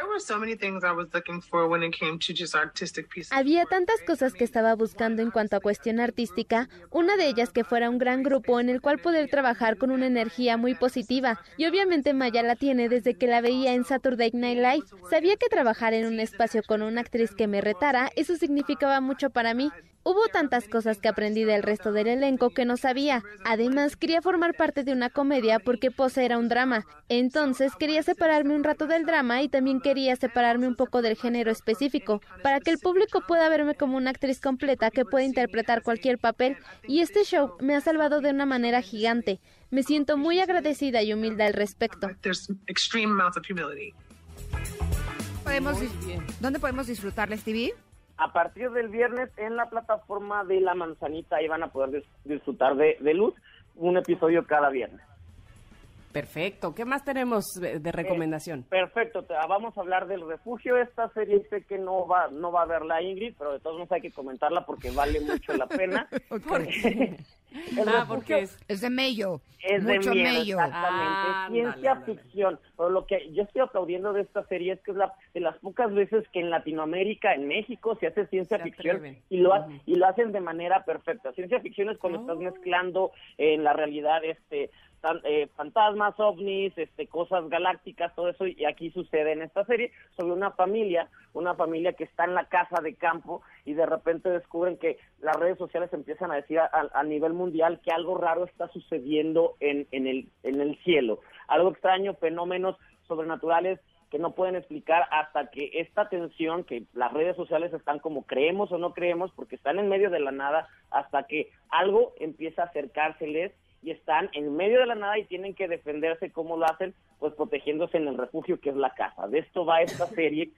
Había tantas cosas que estaba buscando en cuanto a cuestión artística, una de ellas que fuera un gran grupo en el cual poder trabajar con una energía muy positiva. Y obviamente Maya la tiene desde que la veía en Saturday Night Live. Sabía que trabajar en un espacio con una actriz que me retara, eso significaba mucho para mí. Hubo tantas cosas que aprendí del resto del elenco que no sabía. Además, quería formar parte de una comedia porque Pose era un drama. Entonces, quería separarme un rato del drama y también quería separarme un poco del género específico, para que el público pueda verme como una actriz completa que puede interpretar cualquier papel. Y este show me ha salvado de una manera gigante. Me siento muy agradecida y humilde al respecto. ¿Podemos, ¿Dónde podemos disfrutarla, Stevie? A partir del viernes en la plataforma de La Manzanita ahí van a poder disfrutar de, Luz, un episodio cada viernes. Perfecto. ¿Qué más tenemos de, eh, recomendación? perfecto. vamos a hablar del refugio. Esta serie sé que no va no va a verla Ingrid, pero de todos modos hay que comentarla porque vale mucho la pena. (laughs) ah, porque es, es de Mello. Es de Mello, exactamente. ciencia ficción. Pero lo que yo estoy aplaudiendo de esta serie es que es la, de las pocas veces que en Latinoamérica, en México, se hace ciencia ficción y lo, y lo hacen de manera perfecta. Ciencia ficción es cuando estás oh. mezclando en la realidad este eh, fantasmas, ovnis, este, cosas galácticas, todo eso, y aquí sucede en esta serie sobre una familia, una familia que está en la casa de campo y de repente descubren que las redes sociales empiezan a decir a, nivel mundial que algo raro está sucediendo en, en, el, en el cielo, algo extraño, fenómenos sobrenaturales que no pueden explicar hasta que esta tensión, que las redes sociales están como creemos o no creemos, porque están en medio de la nada, hasta que algo empieza a acercárseles y están en medio de la nada y tienen que defenderse como lo hacen, pues protegiéndose en el refugio que es la casa. De esto va esta (laughs) serie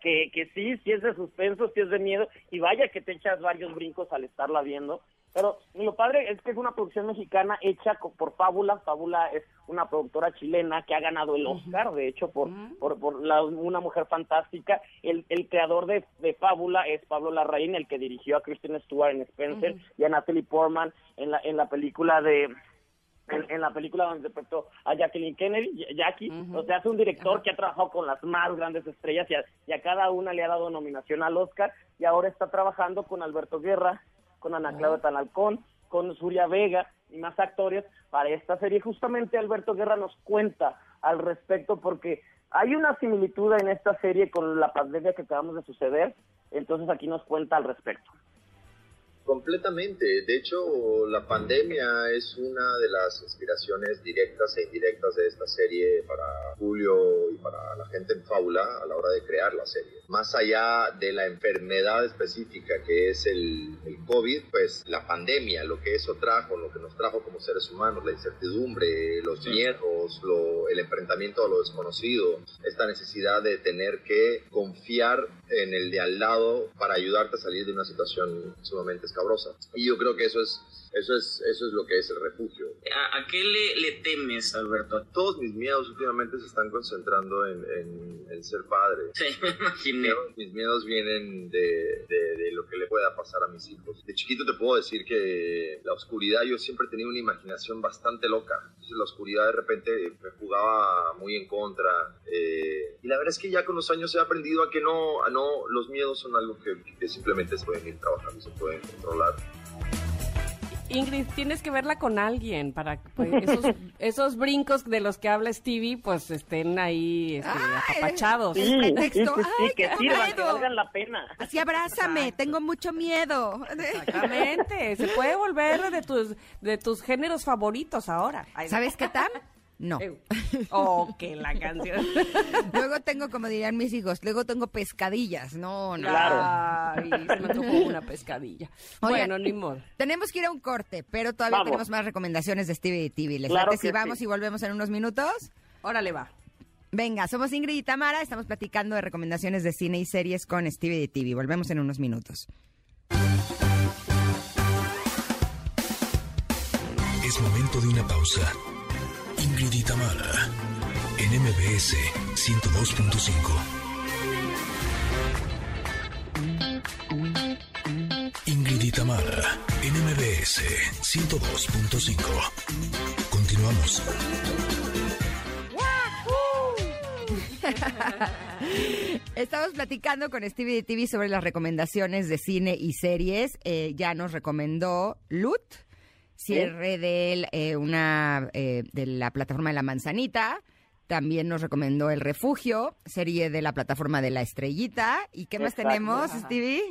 que, que sí, sí es de suspenso, sí es de miedo y vaya que te echas varios brincos al estarla viendo. Pero lo padre es que es una producción mexicana hecha por Fábula. Fábula es una productora chilena que ha ganado el Oscar, de hecho, por, por, por la, una mujer fantástica. El, el creador de, de, Fábula es Pablo Larraín, el que dirigió a Kristen Stewart en Spencer y a Natalie Portman en la, en la película de en, la película donde interpretó a Jacqueline Kennedy, Jackie, o sea, es un director que ha trabajado con las más grandes estrellas y a, cada una le ha dado nominación al Oscar y ahora está trabajando con Alberto Guerra, con Ana Claudia Tanalcón, con Suria Vega y más actores para esta serie. Justamente Alberto Guerra nos cuenta al respecto porque hay una similitud en esta serie con la pandemia que acabamos de suceder, entonces aquí nos cuenta al respecto. Completamente. De hecho, la pandemia es una de las inspiraciones directas e indirectas de esta serie para Julio y para la gente en Fábula a la hora de crear la serie. Más allá de la enfermedad específica que es el, el COVID, pues la pandemia, lo que eso trajo, lo que nos trajo como seres humanos, la incertidumbre, los miedos, lo, el enfrentamiento a lo desconocido, esta necesidad de tener que confiar en el de al lado para ayudarte a salir de una situación sumamente escabrosa. Y yo creo que eso es eso es, eso es lo que es el refugio. ¿A, qué le, le, temes, Alberto? Todos mis miedos últimamente se están concentrando en, en, ser padre. Sí, me imaginé. Mis miedos vienen de, de, lo que le pueda pasar a mis hijos. De chiquito te puedo decir que la oscuridad, yo siempre he tenido una imaginación bastante loca. Entonces la oscuridad de repente me jugaba muy en contra. Eh, y la verdad es que ya con los años he aprendido a que no, a no los miedos son algo que, que simplemente se pueden ir trabajando, se pueden controlar. Ingrid, tienes que verla con alguien para que pues, esos, (laughs) esos brincos de los que habla Stevie, pues estén ahí este, apapachados. Sí, El sí, pretexto. sí, sí, Ay, que sirvan, que valgan la pena. Así abrázame, tengo mucho miedo. Exactamente, se puede volver de tus, de tus géneros favoritos ahora. ¿Sabes qué tal? No. (laughs) Oh, que la canción. (laughs) Luego tengo, como dirían mis hijos, luego tengo pescadillas. No, no. Ay, se me antojó una pescadilla. Oigan, bueno, ni modo. Tenemos que ir a un corte, pero todavía Vamos. tenemos más recomendaciones de Stevie y TV. ¿Les Claro si vamos sí. y volvemos en unos minutos? Órale, va. Venga, somos Ingrid y Tamara, estamos platicando de recomendaciones de cine y series con Stevie y TV. Volvemos en unos minutos. Es momento de una pausa. Y en MBS 102.5. Ingrid en MBS 102.5. Continuamos. (laughs) Estamos platicando con Stevie y TV sobre las recomendaciones de cine y series. Eh, ya nos recomendó Lut, cierre de eh, una eh, de la plataforma de la manzanita. También nos recomendó El Refugio, serie de la plataforma de la estrellita. ¿Y qué más Exacto. tenemos, Ajá. Stevie?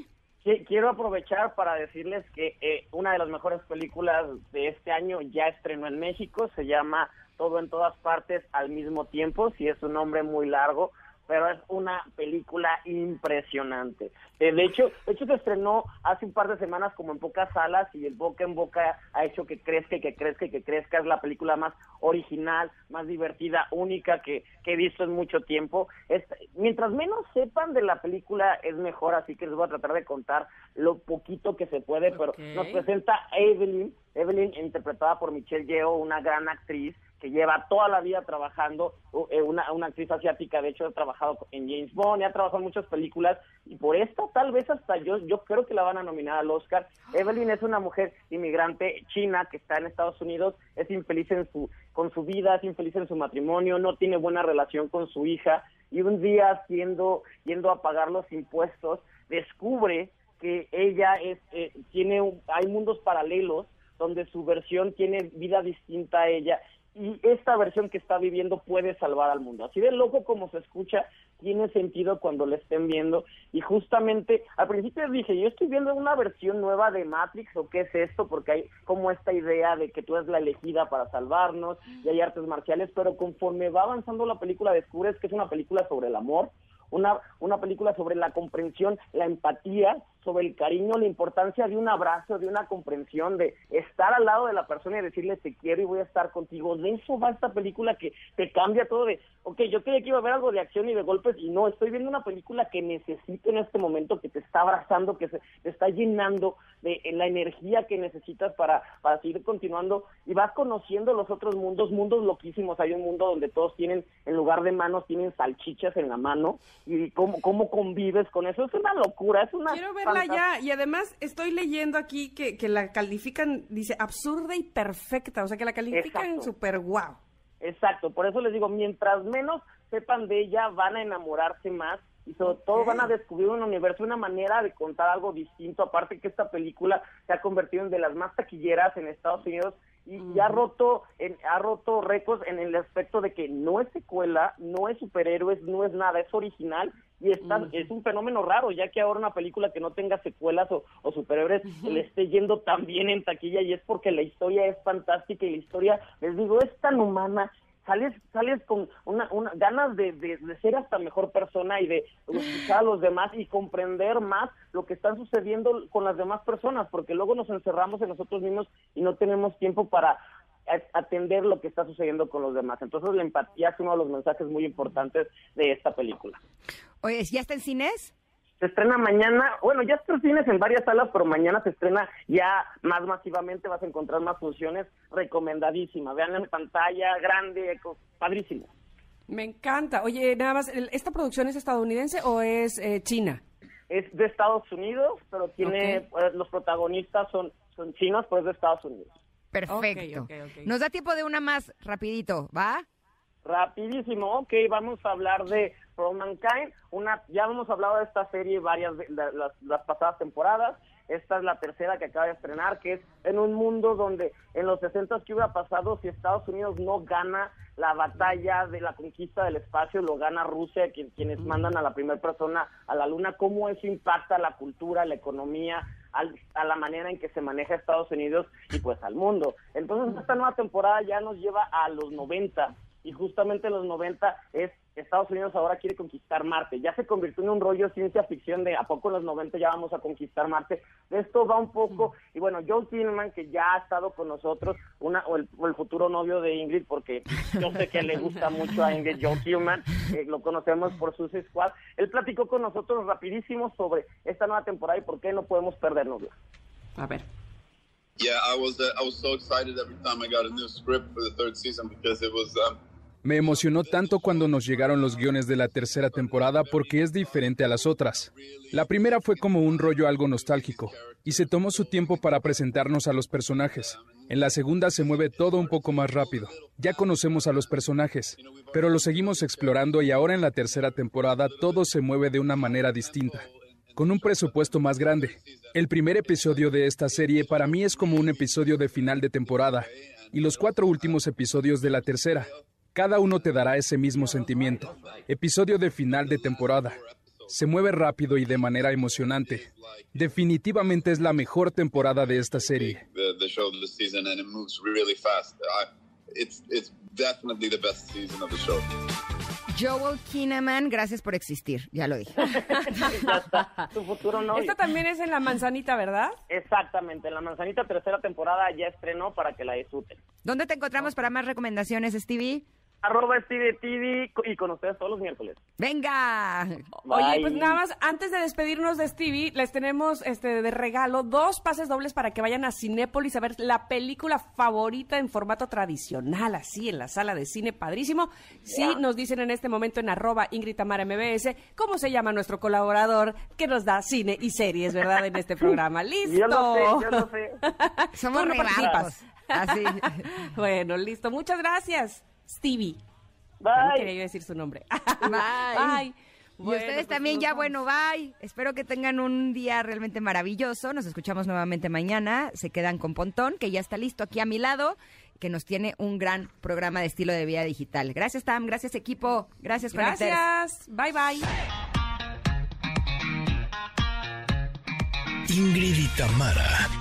Quiero aprovechar para decirles que eh, una de las mejores películas de este año ya estrenó en México, se llama Todo en todas partes al mismo tiempo, si es un nombre muy largo, pero es una película impresionante. Eh, de hecho, de hecho se estrenó hace un par de semanas como en pocas salas y el boca en boca ha hecho que crezca y que crezca y que crezca. Es la película más original, más divertida, única que, que he visto en mucho tiempo. Es- mientras menos sepan de la película es mejor, así que les voy a tratar de contar lo poquito que se puede, pero nos presenta Evelyn, Evelyn interpretada por Michelle Yeoh, una gran actriz que lleva toda la vida trabajando, eh, una, una actriz asiática, de hecho ha trabajado en James Bond, ha trabajado en muchas películas, y por esta tal vez hasta yo, yo creo que la van a nominar al Oscar. Evelyn es una mujer inmigrante china que está en Estados Unidos, es infeliz en su, con su vida, es infeliz en su matrimonio, no tiene buena relación con su hija, y un día siendo, yendo a pagar los impuestos, descubre que ella es, eh, tiene, hay mundos paralelos donde su versión tiene vida distinta a ella y esta versión que está viviendo puede salvar al mundo. Así de loco como se escucha, tiene sentido cuando le estén viendo y justamente al principio dije, yo estoy viendo una versión nueva de Matrix o qué es esto, porque hay como esta idea de que tú eres la elegida para salvarnos y hay artes marciales, pero conforme va avanzando la película descubres que es una película sobre el amor, una, una película sobre la comprensión, la empatía, sobre el cariño, la importancia de un abrazo, de una comprensión, de estar al lado de la persona y decirle te quiero y voy a estar contigo. De eso va esta película que te cambia todo de, ok, yo creía que iba a ver algo de acción y de golpes y no, estoy viendo una película que necesito en este momento, que te está abrazando, que se, te está llenando de eh, la energía que necesitas para, para seguir continuando y vas conociendo los otros mundos, mundos loquísimos. Hay un mundo donde todos tienen, en lugar de manos, tienen salchichas en la mano y cómo, cómo convives con eso. Es una locura, es una... Verla ya. Y además estoy leyendo aquí que, que la califican, dice, absurda y perfecta. O sea, que la califican súper guau. Exacto, por eso les digo, mientras menos sepan de ella, van a enamorarse más y sobre todo van a descubrir un universo, una manera de contar algo distinto, aparte que esta película se ha convertido en de las más taquilleras en Estados Unidos y, y ha roto en, ha roto récords en el aspecto de que no es secuela, no es superhéroes, no es nada, es original y está, es un fenómeno raro, ya que ahora una película que no tenga secuelas o, o superhéroes le esté yendo tan bien en taquilla y es porque la historia es fantástica y la historia, les digo, es tan humana sales sales con una, una ganas de, de, de ser hasta mejor persona y de (laughs) escuchar a los demás y comprender más lo que está sucediendo con las demás personas, porque luego nos encerramos en nosotros mismos y no tenemos tiempo para atender lo que está sucediendo con los demás. Entonces la empatía es uno de los mensajes muy importantes de esta película. Oye, ¿ya está en cines? Se estrena mañana, bueno, ya está en cines en varias salas, pero mañana se estrena ya más masivamente, vas a encontrar más funciones, recomendadísima. Vean en pantalla, grande, padrísimo. Me encanta. Oye, nada más, ¿el- ¿esta producción es estadounidense o es eh, china? Es de Estados Unidos, pero tiene, eh, los protagonistas son, son chinos, pero es de Estados Unidos. Perfecto. Nos da tiempo de una más rapidito, ¿va? Rapidísimo, ok, vamos a hablar de For Mankind, una, ya hemos hablado de esta serie varias de la- las, las pasadas temporadas, esta es la tercera que acaba de estrenar, que es en un mundo donde en los 60 ¿qué hubiera pasado si Estados Unidos no gana la batalla de la conquista del espacio, lo gana Rusia, quienes mandan a la primera persona a la luna, cómo eso impacta la cultura, la economía, a la manera en que se maneja Estados Unidos y pues al mundo. Entonces esta nueva temporada ya nos lleva a los 90 y justamente en los 90 es Estados Unidos ahora quiere conquistar Marte. Ya se convirtió en un rollo ciencia ficción de a poco en los 90 ya vamos a conquistar Marte. De esto va un poco, y bueno, Joe Tillman, que ya ha estado con nosotros, una o el, futuro novio de Ingrid, porque yo sé que le gusta mucho a Ingrid, Joe Tillman, lo conocemos por sus Squad, él platicó con nosotros rapidísimo sobre esta nueva temporada y por qué no podemos perdernos. A ver. Yeah, I was uh, I was so excited every time I got a new script for the third season because it was um, me emocionó tanto cuando nos llegaron los guiones de la tercera temporada porque es diferente a las otras. La primera fue como un rollo algo nostálgico, y se tomó su tiempo para presentarnos a los personajes. En la segunda se mueve todo un poco más rápido. Ya conocemos a los personajes, pero lo seguimos explorando y ahora en la tercera temporada todo se mueve de una manera distinta, con un presupuesto más grande. El primer episodio de esta serie para mí es como un episodio de final de temporada, y los cuatro últimos episodios de la tercera. Cada uno te dará ese mismo sentimiento. Episodio de final de temporada. Se mueve rápido y de manera emocionante. Definitivamente es la mejor temporada de esta serie. Joel Kinnaman, gracias por existir, ya lo dije. (laughs) ya está, tu futuro no. Esta también es en La Manzanita, ¿verdad? Exactamente, en La Manzanita tercera temporada ya estrenó para que la disfruten. ¿Dónde te encontramos para más recomendaciones, Stevie? Arroba Stevie TV y con ustedes todos los miércoles. ¡Venga! Oye, pues nada más, antes de despedirnos de Stevie, les tenemos este de regalo dos pases dobles para que vayan a Cinépolis a ver la película favorita en formato tradicional, así, en la sala de cine, padrísimo. Sí, nos dicen en este momento en arroba Ingrid Tamara MBS cómo se llama nuestro colaborador que nos da cine y series, ¿verdad? En este programa. ¡Listo! (laughs) Yo lo sé, yo lo sé. (laughs) Somos no Así. (laughs) bueno, listo. Muchas gracias. Stevie. Bye. No quería yo decir su nombre. (laughs) (laughs) Bye. y ustedes pues también ya, bueno, bye. Espero que tengan un día realmente maravilloso. Nos escuchamos nuevamente mañana. Se quedan con Pontón, que ya está listo aquí a mi lado, que nos tiene un gran programa de estilo de vida digital. Gracias, Tam. Gracias, equipo. Gracias, Gracias. Bye, bye. Ingrid y Tamara